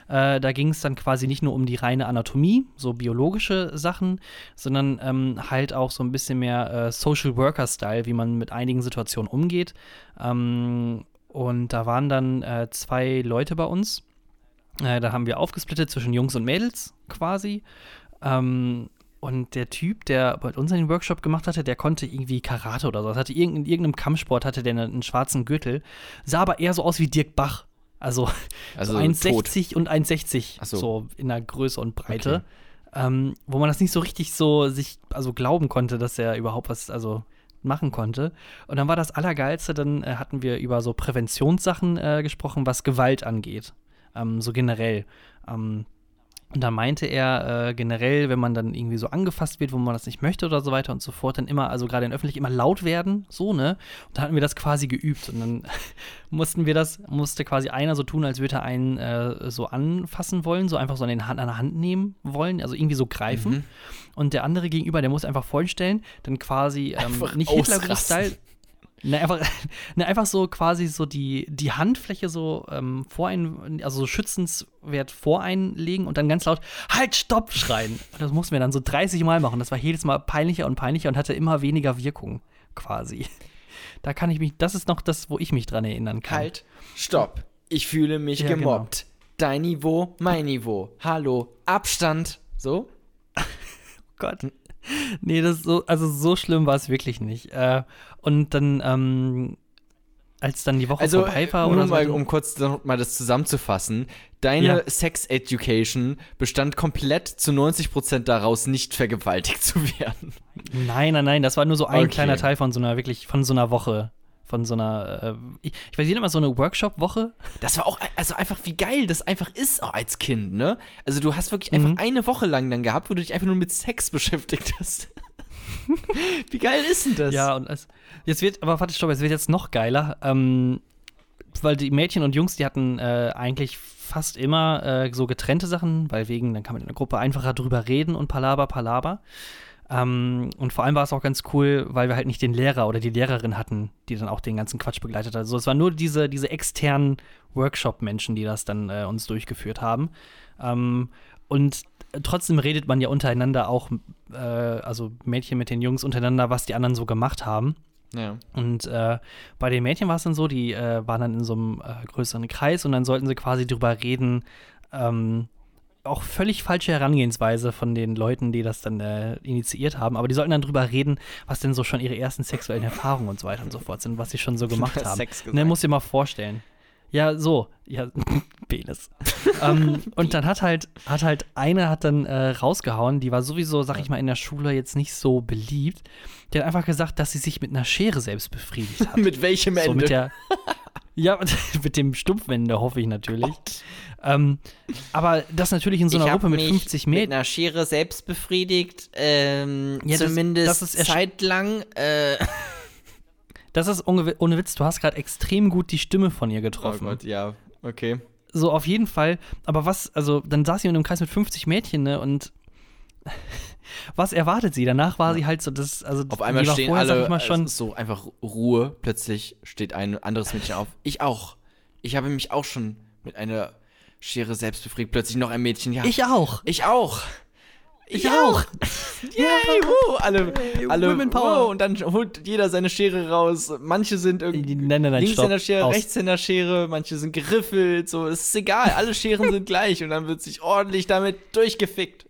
Äh, da ging es dann quasi nicht nur um die reine Anatomie, so biologische Sachen, sondern ähm, halt auch so ein bisschen mehr äh, Social Worker-Style, wie man mit einigen Situationen umgeht. Ähm, und da waren dann äh, zwei Leute bei uns äh, da haben wir aufgesplittet zwischen Jungs und Mädels quasi. Ähm, und der Typ, der bei uns den Workshop gemacht hatte, der konnte irgendwie Karate oder so. Das hatte in irgendeinem Kampfsport hatte der einen, einen, schwarzen Gürtel, sah aber eher so aus wie Dirk Bach. Also, also so 1,60 und 1,60 so. so. in der Größe und Breite. Okay. Ähm, wo man das nicht so richtig so sich also glauben konnte, dass er überhaupt was also machen konnte. Und dann war das Allergeilste, dann äh, hatten wir über so Präventionssachen äh, gesprochen, was Gewalt angeht ähm, so generell. Ähm, und da meinte er äh, generell, wenn man dann irgendwie so angefasst wird, wo man das nicht möchte oder so weiter und so fort, dann immer, also gerade in öffentlich immer laut werden, so, ne? Und da hatten wir das quasi geübt. Und dann mussten wir das, musste quasi einer so tun, als würde er einen äh, so anfassen wollen, so einfach so an, den Hand, an der Hand nehmen wollen, also irgendwie so greifen. Mhm. Und der andere gegenüber, der muss einfach vorstellen, dann quasi ähm, nicht Hitler-Style, Ne, einfach, ne, einfach so quasi so die, die Handfläche so ähm, vor einen, also so schützenswert vor einlegen und dann ganz laut Halt, Stopp schreien. Und das mussten wir dann so 30 Mal machen. Das war jedes Mal peinlicher und peinlicher und hatte immer weniger Wirkung quasi. Da kann ich mich, das ist noch das, wo ich mich dran erinnern kann. Halt, Stopp. Ich fühle mich ja, gemobbt. Genau. Dein Niveau, mein Niveau. Hallo, Abstand. So? oh Gott nee, das so, also so schlimm war es wirklich nicht. Äh, und dann, ähm, als dann die Woche also, vorbei war oder mal, so. Um kurz mal das zusammenzufassen, deine ja. Sex Education bestand komplett zu 90% daraus, nicht vergewaltigt zu werden. Nein, nein, nein, das war nur so ein okay. kleiner Teil von so einer wirklich, von so einer Woche. Von so einer, äh, ich, weiß nicht immer so eine Workshop-Woche. Das war auch, also einfach wie geil das einfach ist auch als Kind, ne? Also du hast wirklich einfach Mhm. eine Woche lang dann gehabt, wo du dich einfach nur mit Sex beschäftigt hast. wie geil ist denn das? Ja, und es, jetzt wird, aber warte, stopp, es wird jetzt noch geiler, ähm, weil die Mädchen und Jungs, die hatten äh, eigentlich fast immer äh, so getrennte Sachen, weil wegen, dann kann man in der Gruppe einfacher drüber reden und Palaber, Palaber. Ähm, und vor allem war es auch ganz cool, weil wir halt nicht den Lehrer oder die Lehrerin hatten, die dann auch den ganzen Quatsch begleitet hat. Also es waren nur diese, diese externen Workshop-Menschen, die das dann äh, uns durchgeführt haben. Ähm, und trotzdem redet man ja untereinander auch, äh, also Mädchen mit den Jungs untereinander, was die anderen so gemacht haben. ja. Und äh, bei den Mädchen war es dann so, die äh, waren dann in so einem äh, größeren Kreis und dann sollten sie quasi drüber reden, ähm, auch völlig falsche Herangehensweise von den Leuten, die das dann äh, initiiert haben, aber die sollten dann drüber reden, was denn so schon ihre ersten sexuellen Erfahrungen und so weiter und so fort sind, was sie schon so gemacht haben. Sex Ne, gesagt. muss dir mal vorstellen. Ja, so. Ja, Penis. ähm, und dann hat halt, hat halt eine hat dann äh, rausgehauen, die war sowieso, sag ich mal, in der Schule jetzt nicht so beliebt. Die hat einfach gesagt, dass sie sich mit einer Schere selbst befriedigt hat. mit welchem so Ende? mit der. Ja, mit dem Stumpfende hoffe ich natürlich. Ähm, aber das natürlich in so einer Gruppe mit mich 50 mit Mädchen. einer Schere selbst befriedigt, ähm, Ja, das- zumindest das ist zeitlang. Äh, Das ist ohne, ohne Witz, du hast gerade extrem gut die Stimme von ihr oh getroffen. Gott, ja, okay. So, auf jeden Fall. Aber was, also, dann saß sie in einem Kreis mit 50 Mädchen, ne, und was erwartet sie? Danach war sie halt so, das, also, Auf einmal die war stehen vorher, alle, ich mal, schon, so einfach Ruhe. Plötzlich steht ein anderes Mädchen auf. Ich auch. Ich habe mich auch schon mit einer Schere selbst befriedigt. Plötzlich noch ein Mädchen. Ja, ich auch. ich auch. Ich auch. Yay, wuh, alle, alle, Women Power. wuh, und dann holt jeder seine Schere raus. Manche sind irgendwie Nein, nein, nein, stopp. Linkshänder-Schere, Aus. Rechtshänder-Schere, manche sind geriffelt, so, es ist egal, alle Scheren sind gleich und dann wird sich ordentlich damit durchgefickt.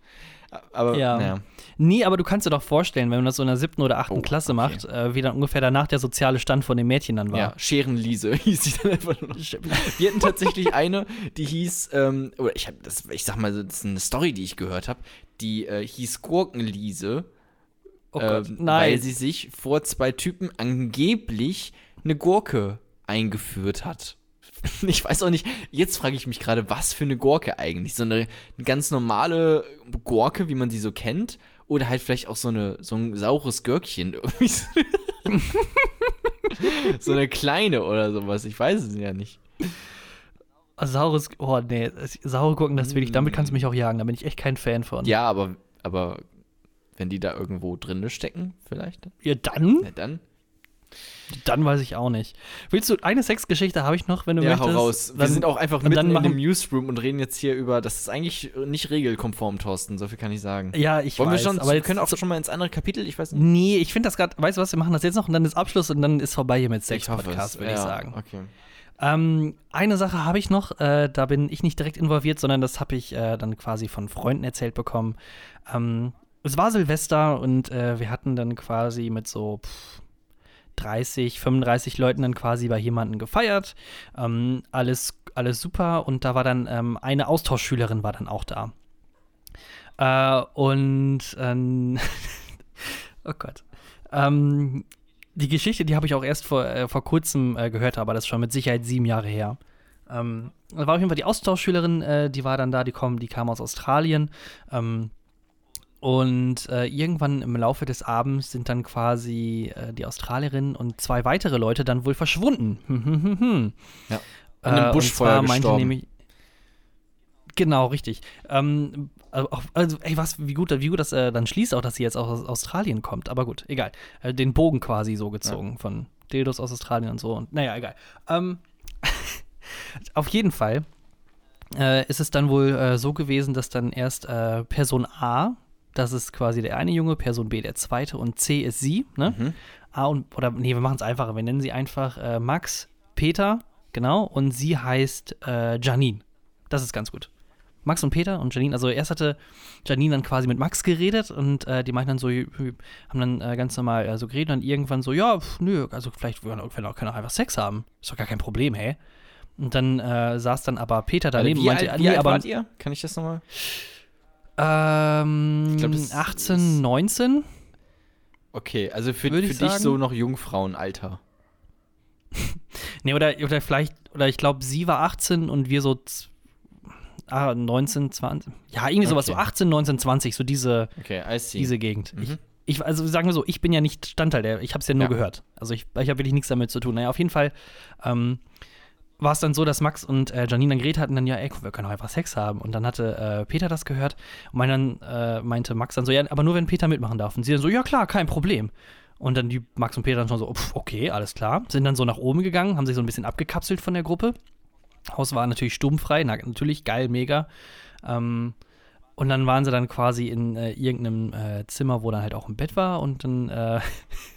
Aber, Ja. naja. Nee, aber du kannst dir doch vorstellen, wenn man das so in der siebten oder achten Oh, Klasse okay. macht, äh, wie dann ungefähr danach der soziale Stand von den Mädchen dann war. Ja, Scherenliese hieß sie dann einfach nur. Wir hatten tatsächlich eine, die hieß, ähm, oder ich hab das, ich sag mal, das ist eine Story, die ich gehört habe, die äh, hieß Gurkenliese, Oh Gott, ähm, nein. weil sie sich vor zwei Typen angeblich eine Gurke eingeführt hat. Ich weiß auch nicht, jetzt frage ich mich gerade, was für eine Gurke eigentlich? So eine, eine ganz normale Gurke, wie man sie so kennt? Oder halt vielleicht auch so, eine, so ein saures Gürkchen. irgendwie so- so eine kleine oder sowas. Ich weiß es ja nicht. Saures, oh nee, saure Gurken, das will ich, damit kannst du mich auch jagen, da bin ich echt kein Fan von. Ja, aber, aber wenn die da irgendwo drin stecken, vielleicht? Ja, dann? Na dann. Dann weiß ich auch nicht. Willst du, eine Sexgeschichte habe ich noch, wenn du Ja, möchtest? hau raus. Wir Dann- sind auch einfach mitten in dem Newsroom und reden jetzt hier über, das ist eigentlich nicht regelkonform, Thorsten, so viel kann ich sagen. Ja, ich Wollen weiß, wir schon, aber wir können auch so- schon mal ins andere Kapitel, ich weiß nicht. Nee, ich finde das gerade, weißt du was, wir machen das jetzt noch und dann ist Abschluss und dann ist vorbei hier mit Sex-Podcast, würde ich ja, sagen. Okay. Ähm, eine Sache habe ich noch, äh, da bin ich nicht direkt involviert, sondern das habe ich äh, dann quasi von Freunden erzählt bekommen. Ähm, es war Silvester und äh, wir hatten dann quasi mit so pff, 30, 35 Leuten dann quasi bei jemandem gefeiert. Ähm, alles, alles super und da war dann ähm, eine Austauschschülerin war dann auch da. Äh, und ähm, oh Gott. Ähm, die Geschichte, die habe ich auch erst vor, äh, vor kurzem äh, gehört, aber das ist schon mit Sicherheit sieben Jahre her. Ähm, da war auf jeden Fall die Austauschschülerin, äh, die war dann da, die, kommen, die kam aus Australien. Ähm, und äh, irgendwann im Laufe des Abends sind dann quasi äh, die Australierin und zwei weitere Leute dann wohl verschwunden. Hm, hm, hm. Ja. An einem Äh, Buschfeuer gestorben. nämlich. Genau, richtig. Ähm, also, auch- also, ey, was, wie gut, wie gut das äh, dann schließt auch, dass sie jetzt auch aus Australien kommt. Aber gut, egal. Äh, den Bogen quasi so gezogen von Dildos aus Australien und so. Und naja, egal. Ähm, auf jeden Fall äh, ist es dann wohl äh, so gewesen, dass dann erst äh, Person A, das ist quasi der eine Junge, Person B der zweite und C ist sie, ne? Mhm. A und, oder nee, wir machen es einfacher. Wir nennen sie einfach äh, Max, Peter, genau, und sie heißt äh, Janine. Das ist ganz gut. Max und Peter und Janine, also erst hatte Janine dann quasi mit Max geredet und äh, die meinten dann so, haben dann äh, ganz normal äh, so geredet und dann irgendwann so, ja, pf, nö, also vielleicht wollen wir können auch einfach Sex haben. Ist doch gar kein Problem, hä? Und dann äh, saß dann aber Peter daneben und meinte, alt, wie nee, alt aber wart ihr? Kann ich das nochmal? Ähm, Ich glaub, das 18, ist- 19? Okay, also für, für ich dich sagen. so noch Jungfrauenalter. Nee, oder, oder vielleicht, oder ich glaube, sie war 18 und wir so ah, 19, 20. Ja, irgendwie sowas, Okay. so 18, 19, 20, so diese, Okay, diese Gegend. Ich, Mhm. ich, also sagen wir so, ich bin ja nicht Standteil der, ich habe es ja nur Ja. gehört. Also ich, ich habe wirklich nichts damit zu tun. Naja, auf jeden Fall ähm, war es dann so, dass Max und äh, Janine dann geredet hatten, dann ja, ey, wir können doch einfach Sex haben. Und dann hatte äh, Peter das gehört und mein, dann, äh, meinte Max dann so, ja, aber nur wenn Peter mitmachen darf. Und sie dann so, ja klar, kein Problem. Und dann die Max und Peter dann schon so, pf, okay, alles klar. Sind dann so nach oben gegangen, haben sich so ein bisschen abgekapselt von der Gruppe. Haus war natürlich sturmfrei, na, natürlich geil, mega. Ähm, und dann waren sie dann quasi in äh, irgendeinem äh, Zimmer, wo dann halt auch ein Bett war. Und dann äh,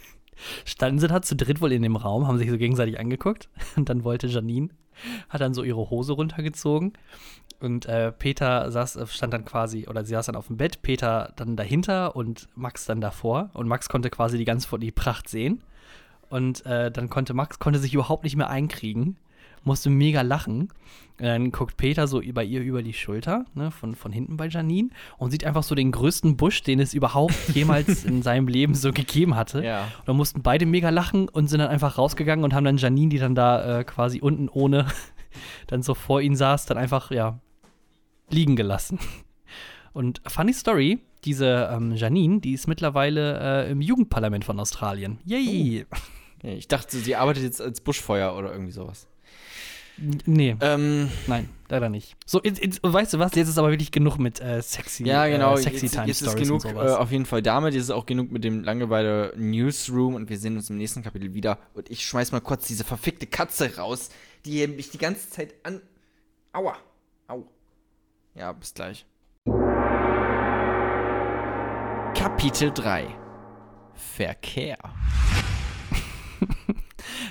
standen sie da zu dritt wohl in dem Raum, haben sich so gegenseitig angeguckt. Und dann wollte Janine, hat dann so ihre Hose runtergezogen. Und äh, Peter saß, stand dann quasi, oder sie saß dann auf dem Bett, Peter dann dahinter und Max dann davor. Und Max konnte quasi die ganze die Pracht sehen. Und äh, dann konnte Max konnte sich überhaupt nicht mehr einkriegen, musste mega lachen. Und dann guckt Peter so über ihr über die Schulter, ne, von, von hinten bei Janine, und sieht einfach so den größten Busch, den es überhaupt jemals in seinem Leben so gegeben hatte. Ja. Und dann mussten beide mega lachen und sind dann einfach rausgegangen und haben dann Janine, die dann da äh, quasi unten ohne dann so vor ihnen saß, dann einfach, ja, liegen gelassen. Und funny Story, diese ähm, Janine, die ist mittlerweile äh, im Jugendparlament von Australien. Yay! Okay, Ich dachte, sie arbeitet jetzt als Buschfeuer oder irgendwie sowas. Nee, Ähm, nein, leider nicht. So, jetzt, jetzt, weißt du was? Jetzt ist aber wirklich genug mit äh, sexy, ja, genau. äh, sexy jetzt, Time jetzt ist Stories genug und äh, auf jeden Fall damit. Jetzt ist auch genug mit dem Langeweile Newsroom und wir sehen uns im nächsten Kapitel wieder. Und ich schmeiß mal kurz diese verfickte Katze raus, die mich die ganze Zeit an. Aua. Au. Ja, bis gleich. Kapitel 3 Verkehr.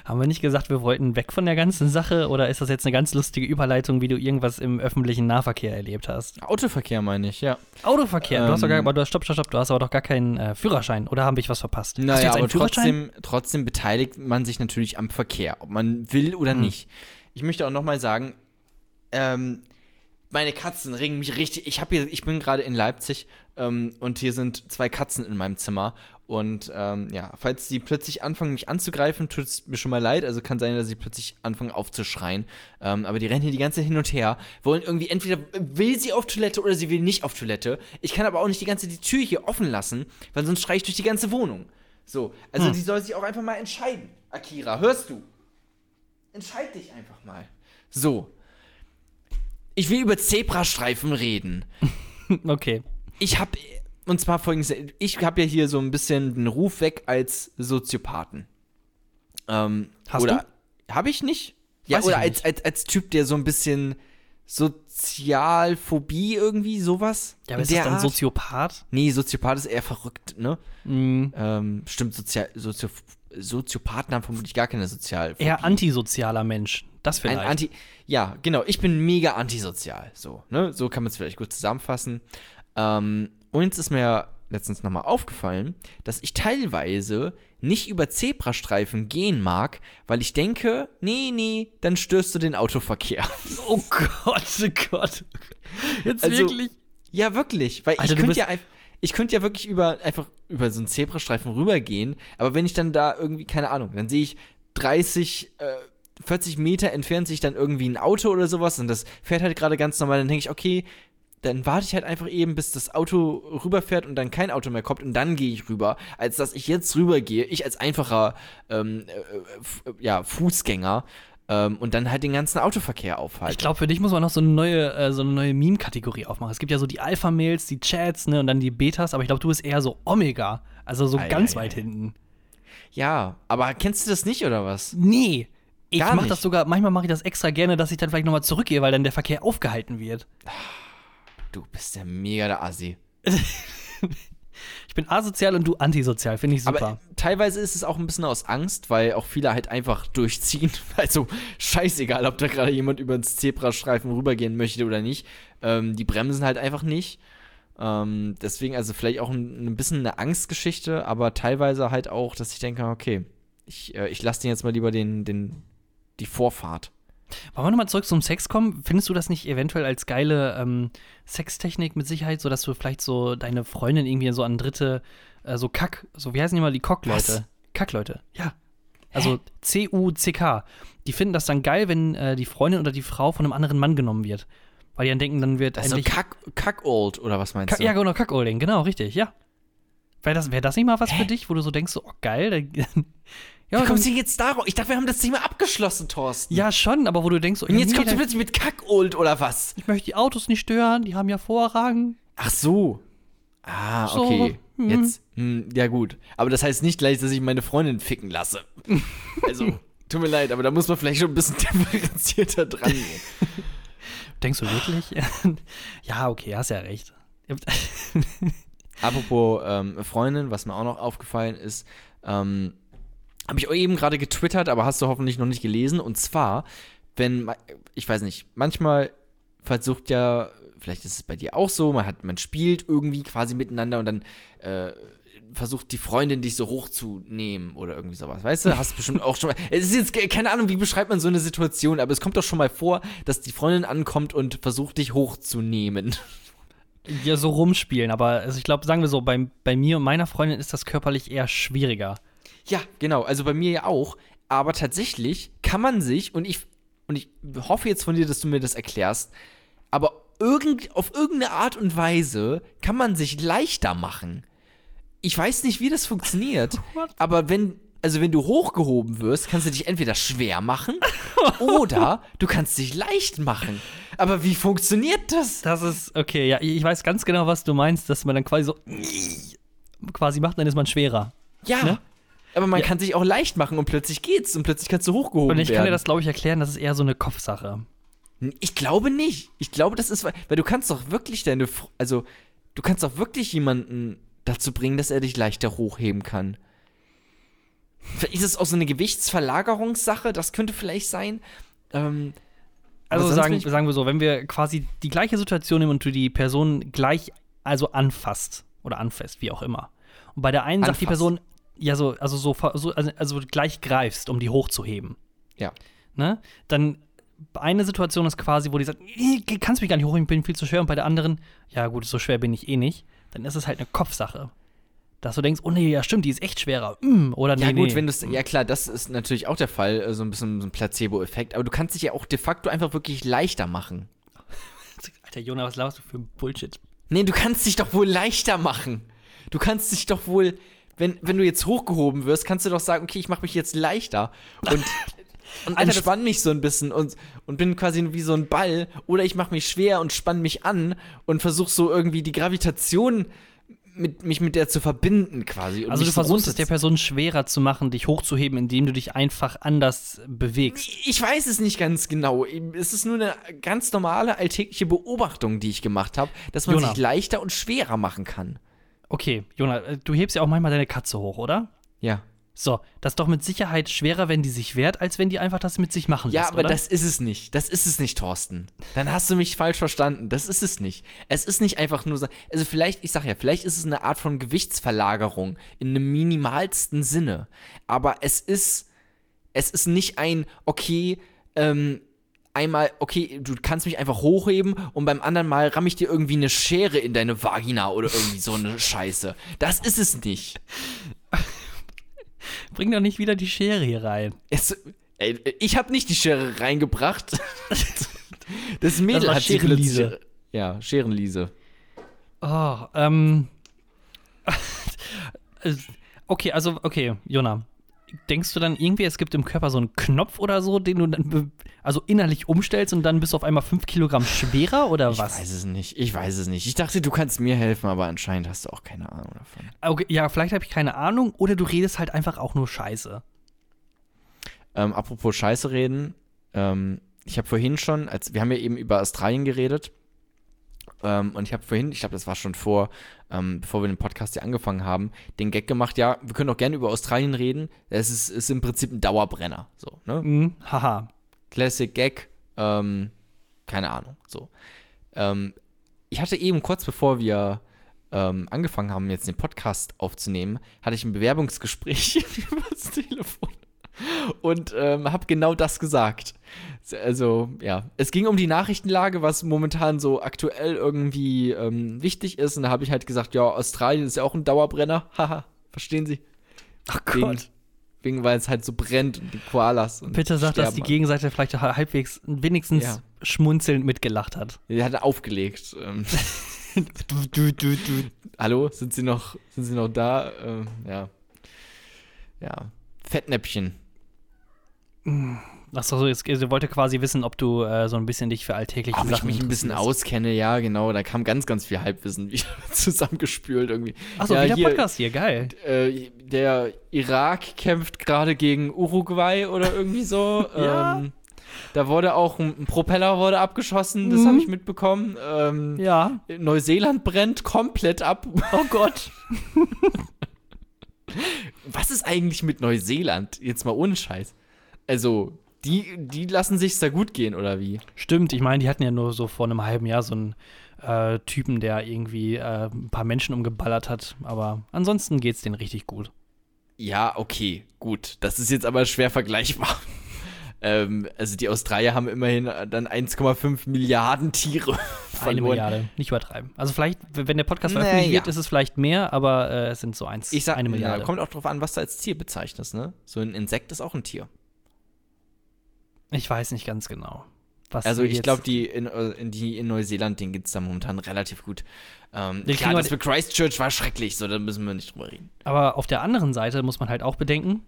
Haben wir nicht gesagt, wir wollten weg von der ganzen Sache oder ist das jetzt eine ganz lustige Überleitung, wie du irgendwas im öffentlichen Nahverkehr erlebt hast? Autoverkehr meine ich, ja. Autoverkehr, du hast doch gar, Ähm, aber du hast, stopp, stopp, stopp, du hast aber doch gar keinen äh, Führerschein oder habe ich was verpasst? Naja, aber trotzdem, trotzdem beteiligt man sich natürlich am Verkehr, ob man will oder Hm. nicht. Ich möchte auch nochmal sagen, ähm, meine Katzen regen mich richtig. Ich habe hier, ich bin gerade in Leipzig ähm, und hier sind zwei Katzen in meinem Zimmer. Und ähm, ja, falls die plötzlich anfangen, mich anzugreifen, tut es mir schon mal leid. Also kann sein, dass sie plötzlich anfangen aufzuschreien. Ähm, aber die rennen hier die ganze Zeit hin und her, wollen irgendwie entweder will sie auf Toilette oder sie will nicht auf Toilette. Ich kann aber auch nicht die ganze die Tür hier offen lassen, weil sonst schreie ich durch die ganze Wohnung. So, also Hm. die soll sich auch einfach mal entscheiden. Akira, hörst du? Entscheid dich einfach mal. So. Ich will über Zebrastreifen reden. Okay. Ich habe und zwar folgendes, ich habe ja hier so ein bisschen den Ruf weg als Soziopathen. Ähm, Hast oder habe ich nicht? Ja, Weiß oder als, nicht. als, als Typ, der so ein bisschen Sozialphobie irgendwie sowas. Ja, aber ist das der dann? Soziopath? Nee, Soziopath ist eher verrückt, ne? Mhm. Ähm, stimmt, Sozial Sozio Soziopathen haben vermutlich gar keine Sozialphobie. Eher antisozialer Mensch. Das Ein vielleicht. Anti. Ja, genau. Ich bin mega antisozial. So, ne? So kann man es vielleicht gut zusammenfassen. Ähm, uns ist mir letztens nochmal aufgefallen, dass ich teilweise nicht über Zebrastreifen gehen mag, weil ich denke, nee, nee, dann störst du den Autoverkehr. oh Gott, oh Gott. Jetzt Also, wirklich. ja, wirklich. Weil Alter, ich könnte ja einfach. Ich könnte ja wirklich über einfach über so einen Zebrastreifen rübergehen, aber wenn ich dann da irgendwie, keine Ahnung, dann sehe ich 30, äh, 40 Meter entfernt sich dann irgendwie ein Auto oder sowas und das fährt halt gerade ganz normal, dann denke ich, okay, dann warte ich halt einfach eben, bis das Auto rüberfährt und dann kein Auto mehr kommt und dann gehe ich rüber, als dass ich jetzt rübergehe, ich als einfacher ähm, äh, äh, ja, Fußgänger ähm, und dann halt den ganzen Autoverkehr aufhalten. Ich glaube, für dich muss man noch so eine neue, äh, so eine neue Meme-Kategorie aufmachen. Es gibt ja so die Alpha-Mails, die Chats, ne, und dann die Betas, aber ich glaube, du bist eher so Omega. Also so Ei, ganz ei, weit ei. hinten. ja, aber kennst du das nicht oder was? Nee. Ich mache das sogar, manchmal mache ich das extra gerne, dass ich dann vielleicht nochmal zurückgehe, weil dann der Verkehr aufgehalten wird. Du bist ja mega der Assi. Ich bin asozial und du antisozial, finde ich super. Aber teilweise ist es auch ein bisschen aus Angst, weil auch viele halt einfach durchziehen. Also scheißegal, ob da gerade jemand über den Zebrastreifen rübergehen möchte oder nicht. Ähm, die bremsen halt einfach nicht. Ähm, deswegen also vielleicht auch ein, ein bisschen eine Angstgeschichte, aber teilweise halt auch, dass ich denke, okay, ich, äh, ich lasse den jetzt mal lieber den, den, die Vorfahrt. Wollen wir nochmal zurück zum Sex kommen? Findest du das nicht eventuell als geile ähm, Sextechnik mit Sicherheit, so dass du vielleicht so deine Freundin irgendwie so an dritte, äh, so Kack, so wie heißen die mal die Cockleute? Kackleute, ja. Also C-U-C-K. die finden das dann geil, wenn äh, die Freundin oder die Frau von einem anderen Mann genommen wird. Weil die dann denken, dann wird Also endlich. Kack, Kackold, oder was meinst Kack, du? ja, genau, Kackolding, genau, richtig, ja. Wäre das, wär das nicht mal was Hä? für dich, wo du so denkst, so, oh, geil. ja, Wie kommst du jetzt darauf? Ich dachte, wir haben das Thema abgeschlossen, Thorsten. ja, schon, aber wo du denkst, so, Und jetzt nee, kommst du plötzlich mit Kackold, oder was? ich möchte die Autos nicht stören, die haben ja Vorrang. Ach so. Ah, So, okay. hm. Jetzt, hm, ja gut. Aber das heißt nicht gleich, dass ich meine Freundin ficken lasse. Also, tut mir leid, aber da muss man vielleicht schon ein bisschen differenzierter dran gehen. Denkst du wirklich? ja, okay, hast ja recht. Apropos ähm, Freundin, was mir auch noch aufgefallen ist, ähm, habe ich eben gerade getwittert, aber hast du hoffentlich noch nicht gelesen. Und zwar, wenn, ich weiß nicht, manchmal versucht ja, vielleicht ist es bei dir auch so, man hat, man spielt irgendwie quasi miteinander und dann äh, versucht die Freundin dich so hochzunehmen oder irgendwie sowas. Weißt du, hast bestimmt auch schon mal. Es ist jetzt ke- keine Ahnung, wie beschreibt man so eine Situation, aber es kommt doch schon mal vor, dass die Freundin ankommt und versucht dich hochzunehmen. ja, so rumspielen, aber also ich glaube, sagen wir so, bei, bei mir und meiner Freundin ist das körperlich eher schwieriger. Ja, genau. Also bei mir ja auch. Aber tatsächlich kann man sich, und ich, und ich hoffe jetzt von dir, dass du mir das erklärst, aber irgend, auf irgendeine Art und Weise kann man sich leichter machen. Ich weiß nicht, wie das funktioniert, aber wenn, also wenn du hochgehoben wirst, kannst du dich entweder schwer machen oder du kannst dich leicht machen. Aber wie funktioniert das? Das ist, okay, ja, ich weiß ganz genau, was du meinst, dass man dann quasi so quasi macht, dann ist man schwerer. Ja. Ne? Aber man Ja. kann sich auch leicht machen und plötzlich geht's und plötzlich kannst du hochgehoben Und ich werden. kann dir das, glaube ich, erklären, das ist eher so eine Kopfsache. Ich glaube nicht. Ich glaube, das ist, weil du kannst doch wirklich deine, also du kannst doch wirklich jemanden dazu bringen, dass er dich leichter hochheben kann. Vielleicht ist es auch so eine Gewichtsverlagerungssache, das könnte vielleicht sein. Ähm, Also sagen, sagen wir so, wenn wir quasi die gleiche Situation nehmen und du die Person gleich also anfasst oder anfasst, wie auch immer. Und bei der einen sagt die Anfasst. Person, ja, so, also so, so also, also gleich greifst, um die hochzuheben. Ja. Ne? Dann eine Situation ist quasi, wo die sagt, "Ih, kannst mich gar nicht hochheben, ich bin viel zu schwer. Und bei der anderen, ja gut, so schwer bin ich eh nicht. Dann ist es halt eine Kopfsache. Dass du denkst, oh nee, ja stimmt, die ist echt schwerer. Mm, oder nee, Ja, gut, nee. wenn du. Ja, klar, das ist natürlich auch der Fall, äh, so ein bisschen so ein Placebo-Effekt. Aber du kannst dich ja auch de facto einfach wirklich leichter machen. Alter, Jonah, was laberst du für Bullshit? Nee, du kannst dich doch wohl leichter machen. Du kannst dich doch wohl, wenn, wenn du jetzt hochgehoben wirst, kannst du doch sagen, okay, ich mache mich jetzt leichter und, und Alter, entspann mich so ein bisschen und, und bin quasi wie so ein Ball. Oder ich mache mich schwer und spann mich an und versuche so irgendwie die Gravitation mit, mich mit der zu verbinden quasi. Also du versuchst es der Person schwerer zu machen, dich hochzuheben, indem du dich einfach anders bewegst. Ich weiß es nicht ganz genau. Es ist nur eine ganz normale alltägliche Beobachtung, die ich gemacht habe, dass man Jonah. sich leichter und schwerer machen kann. Okay, Jonah, äh, du hebst ja auch manchmal deine Katze hoch, oder? Ja. So, das ist doch mit Sicherheit schwerer, wenn die sich wehrt, als wenn die einfach das mit sich machen Ja, lässt, aber oder? das ist es nicht. Das ist es nicht, Thorsten. Dann hast du mich falsch verstanden. Das ist es nicht. Es ist nicht einfach nur so. Also, vielleicht, ich sag ja, vielleicht ist es eine Art von Gewichtsverlagerung in einem minimalsten Sinne. Aber es ist. Es ist nicht ein, okay, ähm, einmal, okay, du kannst mich einfach hochheben und beim anderen Mal ramm ich dir irgendwie eine Schere in deine Vagina oder irgendwie so eine Scheiße. Das ist es nicht. Bring doch nicht wieder die Schere hier rein. Es, ey, ich habe nicht die Schere reingebracht. Das Mädel Das hat Scherenliese. Ja, Scherenliese. Oh, ähm. okay, also, okay, Jonah. Denkst du dann irgendwie, es gibt im Körper so einen Knopf oder so, den du dann also innerlich umstellst und dann bist du auf einmal 5 Kilogramm schwerer oder Ich was? weiß es nicht. Ich weiß es nicht. Ich dachte, du kannst mir helfen, aber anscheinend hast du auch keine Ahnung davon. Okay, ja, vielleicht habe ich keine Ahnung oder du redest halt einfach auch nur Scheiße. Ähm, apropos Scheiße reden. Ähm, ich habe vorhin schon, als wir haben ja eben über Australien geredet. Ähm, und ich habe vorhin, ich glaube, das war schon vor, ähm, bevor wir den Podcast hier angefangen haben, den Gag gemacht, ja, wir können auch gerne über Australien reden. Es ist, ist im Prinzip ein Dauerbrenner. So, ne? Mhm, haha. Classic Gag, ähm, keine Ahnung, so. Ähm, ich hatte eben kurz bevor wir ähm, angefangen haben, jetzt den Podcast aufzunehmen, hatte ich ein Bewerbungsgespräch übers Telefon und ähm, habe genau das gesagt. Also, ja, es ging um die Nachrichtenlage, was momentan so aktuell irgendwie ähm, wichtig ist. Und da habe ich halt gesagt, ja, Australien ist ja auch ein Dauerbrenner. Haha, verstehen Sie? Ach Wegen- Gott. Wegen, weil es halt so brennt und die Koalas. Und Bitte sag, dass die sterben. Gegenseite vielleicht halbwegs wenigstens Ja. schmunzelnd mitgelacht hat. Die hat aufgelegt. Ähm, Du, du, du, du. hallo, sind sie noch, sind sie noch da? Ähm, ja. Ja. Fettnäpfchen. Achso, so, jetzt sie wollte quasi wissen, ob du äh, so ein bisschen dich für alltägliche Ob ich Sachen mich ein bisschen auskenne, ja, genau. Da kam ganz, ganz viel Halbwissen wieder zusammengespült irgendwie. Achso, ja, wieder hier, Podcast hier, geil. Äh, der Irak kämpft gerade gegen Uruguay oder irgendwie so. Ja. ähm, da wurde auch ein, ein Propeller wurde abgeschossen, das Mhm. habe ich mitbekommen. Ähm, Ja. Neuseeland brennt komplett ab. Oh Gott. Was ist eigentlich mit Neuseeland? Jetzt mal ohne Scheiß. Also, die, die lassen sich's da gut gehen, oder wie? Stimmt, ich meine, die hatten ja nur so vor einem halben Jahr so einen äh, Typen, der irgendwie äh, ein paar Menschen umgeballert hat. Aber ansonsten geht's denen richtig gut. Ja, okay, gut. Das ist jetzt aber schwer vergleichbar. ähm, also die Australier haben immerhin dann 1,5 Milliarden Tiere Eine verloren. Milliarde, nicht übertreiben. Also vielleicht, wenn der Podcast Naja. veröffentlicht wird, ist es vielleicht mehr, aber äh, es sind so eins, Ich sag, eine Milliarde. Ja, kommt auch drauf an, was du als Tier bezeichnest, ne? So ein Insekt ist auch ein Tier. Ich weiß nicht ganz genau. Was Also ich glaube, die in, äh, in die in Neuseeland, denen geht's da momentan relativ gut. Ähm, Die klar, kriegen das für Christchurch war schrecklich, so, da müssen wir nicht drüber reden. Aber auf der anderen Seite muss man halt auch bedenken,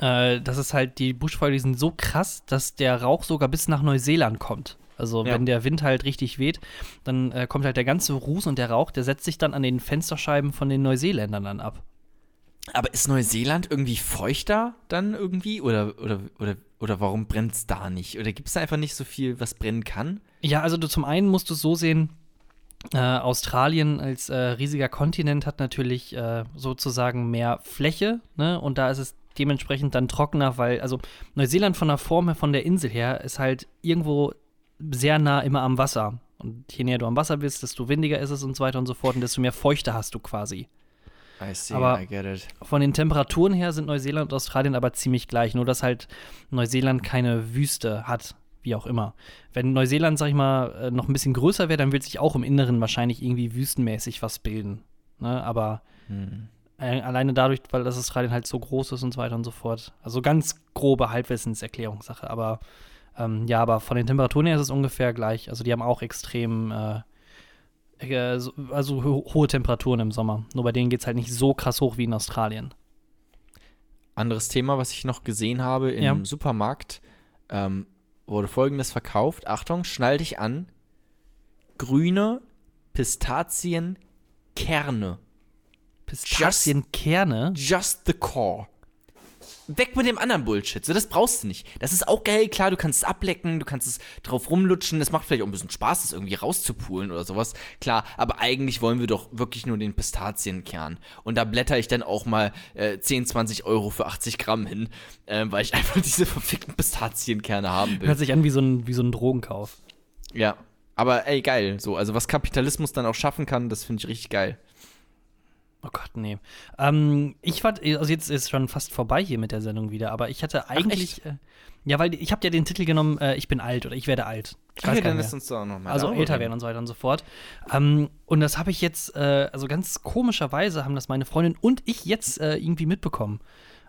äh, dass es halt, die Buschfeuer, die sind so krass, dass der Rauch sogar bis nach Neuseeland kommt. Also Ja. wenn der Wind halt richtig weht, dann äh, kommt halt der ganze Ruß und der Rauch, der setzt sich dann an den Fensterscheiben von den Neuseeländern dann ab. Aber ist Neuseeland irgendwie feuchter dann irgendwie? Oder, oder, oder, oder warum brennt's da nicht? Oder gibt's da einfach nicht so viel, was brennen kann? Ja, also du zum einen musst du es so sehen, äh, Australien als äh, riesiger Kontinent hat natürlich äh, sozusagen mehr Fläche, ne? Und da ist es dementsprechend dann trockener, weil, also Neuseeland von der Form her, von der Insel her, ist halt irgendwo sehr nah immer am Wasser. Und je näher du am Wasser bist, desto windiger ist es und so weiter und so fort und desto mehr Feuchte hast du quasi. I see, Aber- I get it. Von den Temperaturen her sind Neuseeland und Australien aber ziemlich gleich, nur dass halt Neuseeland keine Wüste hat, wie auch immer. Wenn Neuseeland, sag ich mal, äh, noch ein bisschen größer wäre, dann wird sich auch im Inneren wahrscheinlich irgendwie wüstenmäßig was bilden. Ne? Aber Hm. äh, alleine dadurch, weil das Australien halt so groß ist und so weiter und so fort. Also ganz grobe Halbwissenserklärungssache. Aber ähm, ja, aber von den Temperaturen her ist es ungefähr gleich. Also die haben auch extrem, äh, also ho hohe Temperaturen im Sommer. Nur bei denen geht es halt nicht so krass hoch wie in Australien. Anderes Thema, was ich noch gesehen habe im Ja. Supermarkt, ähm, wurde folgendes verkauft. Achtung, schnall dich an. Grüne Pistazienkerne. Pistazienkerne. Just the core. Weg mit dem anderen Bullshit. So, das brauchst du nicht. Das ist auch geil, klar, du kannst es ablecken, du kannst es drauf rumlutschen. Das macht vielleicht auch ein bisschen Spaß, das irgendwie rauszupulen oder sowas. Klar, aber eigentlich wollen wir doch wirklich nur den Pistazienkern. Und da blätter ich dann auch mal äh, 10, 20 Euro für 80 Gramm hin, äh, weil ich einfach diese verfickten Pistazienkerne haben will. Hört sich an wie so ein, wie so ein Drogenkauf. Ja. Aber ey, geil. So, also was Kapitalismus dann auch schaffen kann, das finde ich richtig geil. Oh Gott, nee. Ähm, ich war, also jetzt ist schon fast vorbei hier mit der Sendung wieder, aber ich hatte eigentlich, äh, ja, weil ich habe ja den Titel genommen, äh, ich bin alt oder ich werde alt. Ich weiß Okay, dann lass mehr. uns doch nochmal. Also älter werden und so weiter und so fort. Ähm, und das habe ich jetzt, äh, also ganz komischerweise haben das meine Freundin und ich jetzt äh, irgendwie mitbekommen.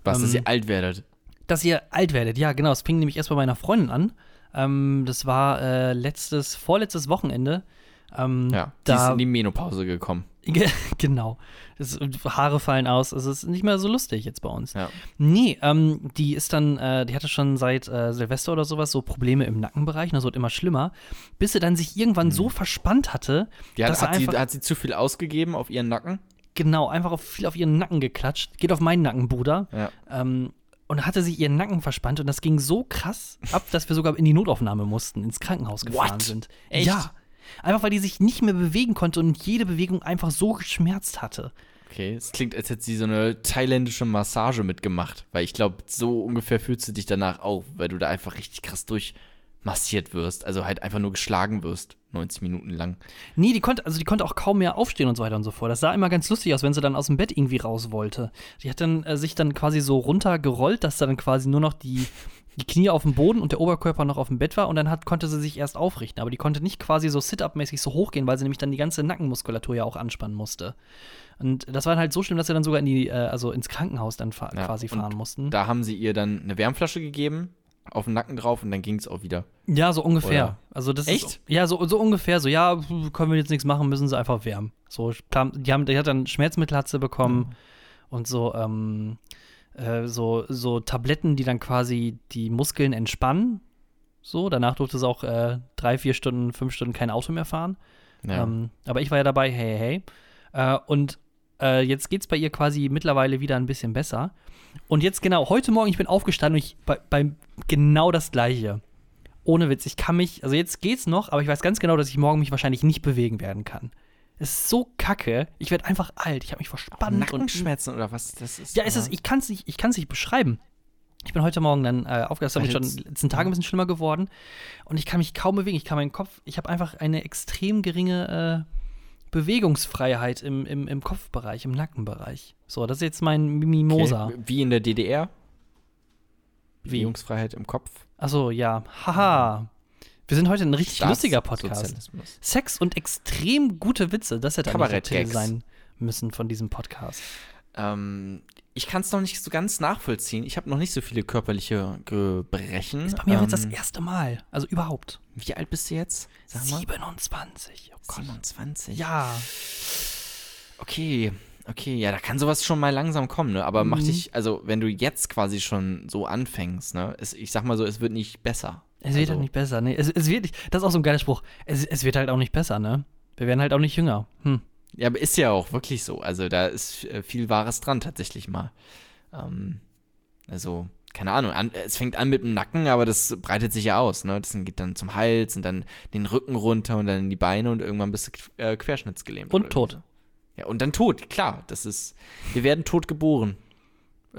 Was, dass ähm, ihr alt werdet. Dass ihr alt werdet, ja, genau. Es fing nämlich erst bei meiner Freundin an. Ähm, das war äh, letztes, vorletztes Wochenende. Ähm, Ja, die ist da, in die Menopause gekommen. Ge- genau. Das, Haare fallen aus. Es ist nicht mehr so lustig jetzt bei uns. Ja. Nee, ähm, die ist dann, äh, die hatte schon seit äh, Silvester oder sowas so Probleme im Nackenbereich. Und das wird immer schlimmer. Bis sie dann sich irgendwann so verspannt hatte, Die hat, dass sie hat, sie, einfach, hat sie zu viel ausgegeben auf ihren Nacken? genau, einfach auf, viel auf ihren Nacken geklatscht. Geht auf meinen Nacken, Bruder. Ja. Ähm, und hatte sich ihren Nacken verspannt und das ging so krass ab, dass wir sogar in die Notaufnahme mussten, ins Krankenhaus gefahren What? sind. Echt? Ja. Einfach weil die sich nicht mehr bewegen konnte und jede Bewegung einfach so geschmerzt hatte. Okay, es klingt, als hätte sie so eine thailändische Massage mitgemacht. Weil ich glaube, so ungefähr fühlst du dich danach auch, weil du da einfach richtig krass durchmassiert wirst. Also halt einfach nur geschlagen wirst, 90 Minuten lang. Nee, die konnte, also die konnte auch kaum mehr aufstehen und so weiter und so fort. Das sah immer ganz lustig aus, wenn sie dann aus dem Bett irgendwie raus wollte. Die hat dann äh, sich dann quasi so runtergerollt, dass dann quasi nur noch die, die Knie auf dem Boden und der Oberkörper noch auf dem Bett war und dann hat, konnte sie sich erst aufrichten. Aber die konnte nicht quasi so Sit-Up-mäßig so hochgehen, weil sie nämlich dann die ganze Nackenmuskulatur ja auch anspannen musste. Und das war halt so schlimm, dass sie dann sogar in die, äh, also ins Krankenhaus dann fa Ja, quasi fahren mussten. Da haben sie ihr dann eine Wärmflasche gegeben, auf den Nacken drauf und dann ging es auch wieder. Ja, so ungefähr. Oder? Also das Echt? Ist, ja, so, so ungefähr. So, ja, können wir jetzt nichts machen, müssen sie einfach wärmen. So, die, haben, die hat dann Schmerzmittel hat sie bekommen und so, ähm, äh, so, so Tabletten, die dann quasi die Muskeln entspannen. So, danach durfte sie auch äh, drei, vier Stunden, fünf Stunden kein Auto mehr fahren. Ja. Ähm, aber ich war ja dabei, hey, hey. Äh, und äh, jetzt geht es bei ihr quasi mittlerweile wieder ein bisschen besser. Und jetzt genau, heute Morgen, ich bin aufgestanden und ich bei, bei genau das Gleiche. Ohne Witz, ich kann mich, also jetzt geht's noch, aber ich weiß ganz genau, dass ich morgen mich wahrscheinlich nicht bewegen werden kann. Es ist so kacke. Ich werde einfach alt. Ich habe mich verspannt. Nackenschmerzen oder was? Das ist Und, ja, es ist, ich kann es nicht, ich kann's nicht beschreiben. Ich bin heute Morgen dann äh, aufgestanden, Weil ist schon in den letzten Tagen ein bisschen schlimmer geworden. Und ich kann mich kaum bewegen. Ich kann meinen Kopf, ich habe einfach eine extrem geringe äh, Bewegungsfreiheit im, im, im Kopfbereich, im Nackenbereich. So, das ist jetzt mein Mimosa. Okay. Wie in der DDR? Bewegungsfreiheit im Kopf. Achso, ja. Haha. Wir sind heute ein richtig lustiger Podcast. Sex und extrem gute Witze. Das hätte eigentlich der Titel sein müssen von diesem Podcast. Ähm, ich kann es noch nicht so ganz nachvollziehen. Ich habe noch nicht so viele körperliche Gebrechen. Das ist bei mir jetzt das Ähm, erste Mal. Also überhaupt. Wie alt bist du jetzt? Sag mal. 27. Oh Gott. 27. Ja. Okay, okay, ja, da kann sowas schon mal langsam kommen, ne? Aber mach Mhm. dich, also wenn du jetzt quasi schon so anfängst, ne? Es, ich sag mal so, es wird nicht besser. Es wird Also, halt nicht besser, ne? Es, es wird nicht, das ist auch so ein geiler Spruch. Es, es wird halt auch nicht besser, ne? Wir werden halt auch nicht jünger. Hm. Ja, aber ist ja auch wirklich so. Also da ist äh, viel Wahres dran tatsächlich mal. Ähm, also, keine Ahnung, an, es fängt an mit dem Nacken, aber das breitet sich ja aus, ne? Das geht dann zum Hals und dann den Rücken runter und dann in die Beine und irgendwann bist du äh, querschnittsgelähmt. Und tot. so. Ja, und dann tot, klar. Das ist, wir werden tot geboren.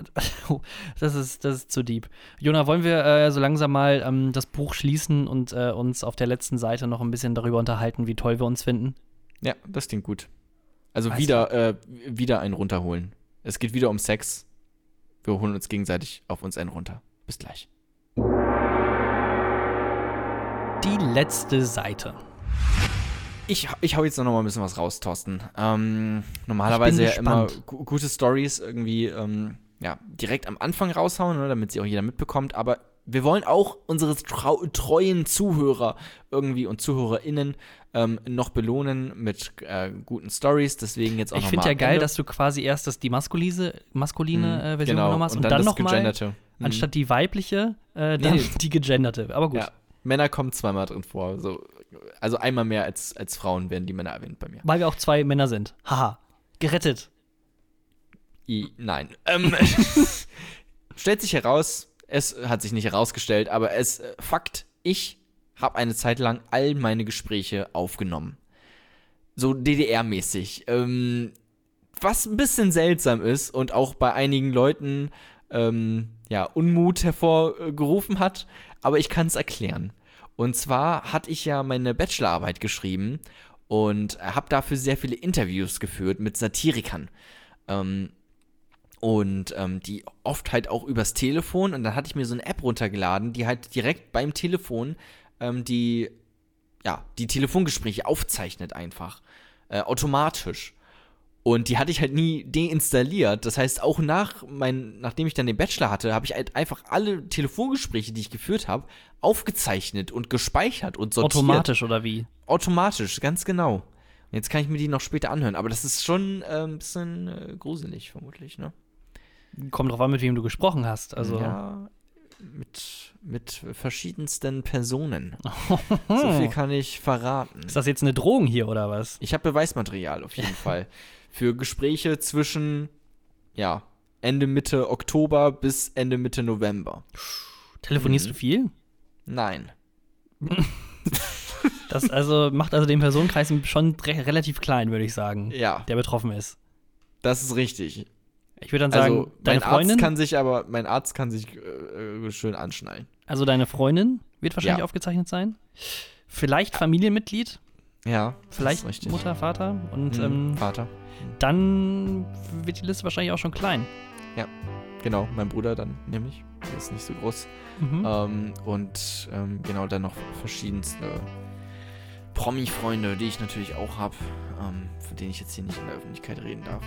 Das ist, das ist zu deep. Jona, wollen wir äh, so langsam mal ähm, das Buch schließen und äh, uns auf der letzten Seite noch ein bisschen darüber unterhalten, wie toll wir uns finden? Ja, das klingt gut. Also Weißt wieder, äh, wieder einen runterholen. Es geht wieder um Sex. Wir holen uns gegenseitig auf uns einen runter. Bis gleich. Die letzte Seite. Ich, ich hau jetzt noch mal ein bisschen was raus, Thorsten. Ähm, normalerweise ja immer gute Stories irgendwie ähm, ja, direkt am Anfang raushauen, ne, damit sie auch jeder mitbekommt. Aber wir wollen auch unsere treuen Zuhörer irgendwie und ZuhörerInnen ähm, noch belohnen mit äh, guten Stories. Deswegen jetzt auch Ich finde ja geil, dass du quasi erst das, die maskuline, maskuline äh, Version genau. genommen hast und, dann, dann, das nochmal. Mhm. anstatt die weibliche, äh, dann Nee. die gegenderte. Aber gut. Ja, Männer kommen zweimal drin vor. So, also einmal mehr als, als Frauen werden die Männer erwähnt bei mir. Weil wir auch zwei Männer sind. Haha. Gerettet. I, nein. Ähm, stellt sich heraus, es hat sich nicht herausgestellt, aber es äh, Fakt, ich habe eine Zeit lang all meine Gespräche aufgenommen. So DDR-mäßig. Ähm, was ein bisschen seltsam ist und auch bei einigen Leuten ähm, ja, Unmut hervorgerufen hat, aber ich kann es erklären. Und zwar hatte ich ja meine Bachelorarbeit geschrieben und habe dafür sehr viele Interviews geführt mit Satirikern. Ähm, und ähm, die oft halt auch übers Telefon. Und dann hatte ich mir so eine App runtergeladen, die halt direkt beim Telefon ähm, die, ja, die Telefongespräche aufzeichnet einfach. Äh, automatisch. Und die hatte ich halt nie deinstalliert. Das heißt, auch nach mein, nachdem ich dann den Bachelor hatte, habe ich halt einfach alle Telefongespräche, die ich geführt habe, aufgezeichnet und gespeichert und sortiert. Automatisch oder wie? Automatisch, ganz genau. Und jetzt kann ich mir die noch später anhören. Aber das ist schon äh, ein bisschen äh, gruselig, vermutlich, ne? Kommt drauf an, mit wem du gesprochen hast. Also. Ja, mit, mit verschiedensten Personen. So viel kann ich verraten. Ist das jetzt eine Drohung hier oder was? Ich habe Beweismaterial auf jeden Fall. Für Gespräche zwischen, ja, Ende Mitte Oktober bis Ende Mitte November. Telefonierst Mhm. du viel? Nein. Das also macht also den Personenkreis schon re relativ klein, würde ich sagen, Ja, der betroffen ist. das ist richtig. Ich würde dann sagen, Also, deine mein Freundin, Arzt kann sich aber, mein Arzt kann sich äh, schön anschnallen. also deine Freundin wird wahrscheinlich Ja. aufgezeichnet sein. Vielleicht Familienmitglied, Ja, vielleicht. Mutter, Vater und Mhm, ähm, Vater. dann wird die Liste wahrscheinlich auch schon klein. genau, mein Bruder dann nämlich. Der ist nicht so groß. Mhm. Ähm, und ähm, genau, dann noch verschiedenste Promi-Freunde, die ich natürlich auch habe, ähm, von denen ich jetzt hier nicht in der Öffentlichkeit reden darf.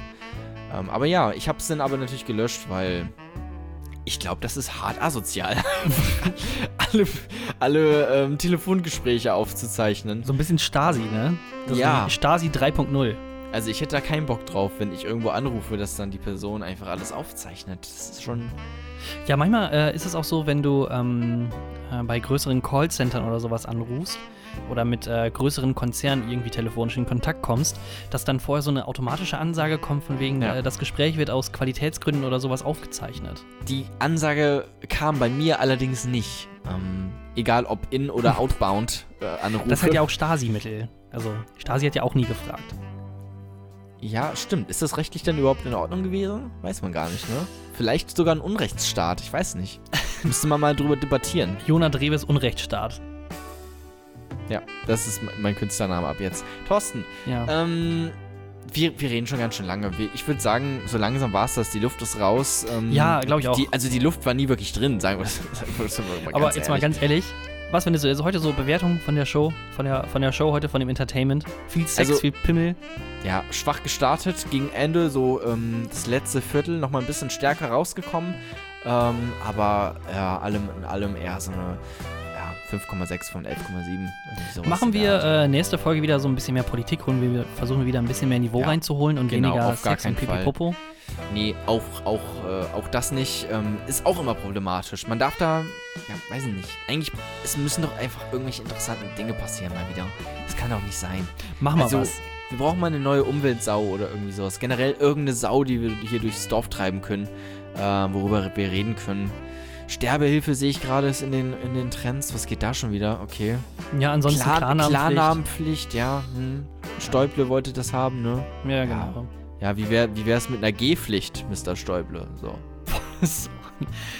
Ähm, aber ja, ich habe es dann aber natürlich gelöscht, weil ich glaube, das ist hart asozial. alle alle ähm, Telefongespräche aufzuzeichnen. So ein bisschen Stasi, ne? Das Ja. Stasi 3.0. Also ich hätte da keinen Bock drauf, wenn ich irgendwo anrufe, dass dann die Person einfach alles aufzeichnet. Das ist schon. Ja, manchmal äh, ist es auch so, wenn du ähm, äh, bei größeren Callcentern oder sowas anrufst oder mit äh, größeren Konzernen irgendwie telefonisch in Kontakt kommst, dass dann vorher so eine automatische Ansage kommt von wegen, Ja. äh, das Gespräch wird aus Qualitätsgründen oder sowas aufgezeichnet. Die Ansage kam bei mir allerdings nicht. Ähm, egal ob in- oder outbound äh, Anrufe. Das hat ja auch Stasi-Mittel. Also Stasi hat ja auch nie gefragt. Ja, stimmt. Ist das rechtlich dann überhaupt in Ordnung gewesen? Weiß man gar nicht, ne? Vielleicht sogar ein Unrechtsstaat, ich weiß nicht. Müsste man mal drüber debattieren. Jona Dreves Unrechtsstaat. Ja, das ist me- mein Künstlername ab jetzt. Thorsten, Ja. ähm, wir, wir reden schon ganz schön lange. Wir, ich würde sagen, so langsam war es das. Die Luft ist raus. Ähm, Ja, glaub ich auch. Die, also die Luft war nie wirklich drin, sagen wir sagen wir das mal Aber jetzt mal ehrlich. ganz ehrlich, was findest du also heute so Bewertung von der Show, von der, von der Show heute, von dem Entertainment? Viel Sex, Also- viel Pimmel. Ja, schwach gestartet, gegen Ende so ähm, das letzte Viertel nochmal ein bisschen stärker rausgekommen. Ähm, aber ja, allem in allem eher so eine 5,6 von 11,7. irgendwie sowas Machen wir äh, nächste Folge wieder so ein bisschen mehr Politik, holen wir, versuchen wir wieder ein bisschen mehr Niveau Ja, reinzuholen und genau, weniger auf gar Sex und. Pipi-Popo. Nee, auch, auch, äh, auch das nicht. Ähm, ist auch immer problematisch. Man darf da, ja, weiß ich nicht. Eigentlich, es müssen doch einfach irgendwelche interessanten Dinge passieren mal wieder. Das kann doch nicht sein. Machen wir Also, was. Wir brauchen mal eine neue Umweltsau oder irgendwie sowas. Generell irgendeine Sau, die wir hier durchs Dorf treiben können, äh, worüber wir reden können. Sterbehilfe sehe ich gerade ist in den, in den Trends. Was geht da schon wieder? Okay. Ja, ansonsten Klar- Klarnamenpflicht. Klarnamenpflicht, ja. Hm. Steuble wollte das haben, ne? Ja, genau. Ja, wie wäre wie wär's mit einer G-Pflicht, Mr. Steuble? So. So.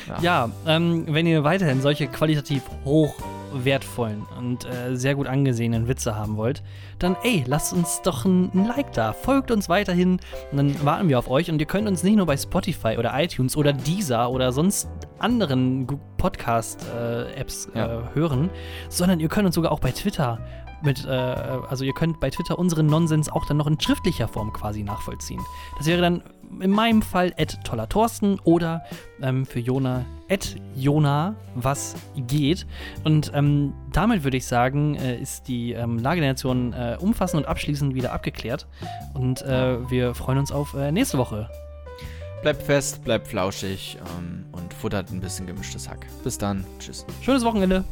Ja. Ja, ähm, wenn ihr weiterhin solche qualitativ hochwertvollen und äh, sehr gut angesehenen Witze haben wollt, dann ey, lasst uns doch ein, ein Like da. Folgt uns weiterhin und dann warten wir auf euch. Und ihr könnt uns nicht nur bei Spotify oder iTunes oder Deezer oder sonst anderen Podcast-Apps äh, Ja. hören, sondern ihr könnt uns sogar auch bei Twitter mit, äh, also ihr könnt bei Twitter unseren Nonsens auch dann noch in schriftlicher Form quasi nachvollziehen. Das wäre dann in meinem Fall at toller Thorsten oder ähm, für Jona at Jona, was geht. Und ähm, damit würde ich sagen, äh, ist die ähm, Lage der Nation äh, umfassend und abschließend wieder abgeklärt. Und äh, wir freuen uns auf äh, nächste Woche. Bleibt fest, bleibt flauschig ähm, und futtert ein bisschen gemischtes Hack. Bis dann. Tschüss. Schönes Wochenende.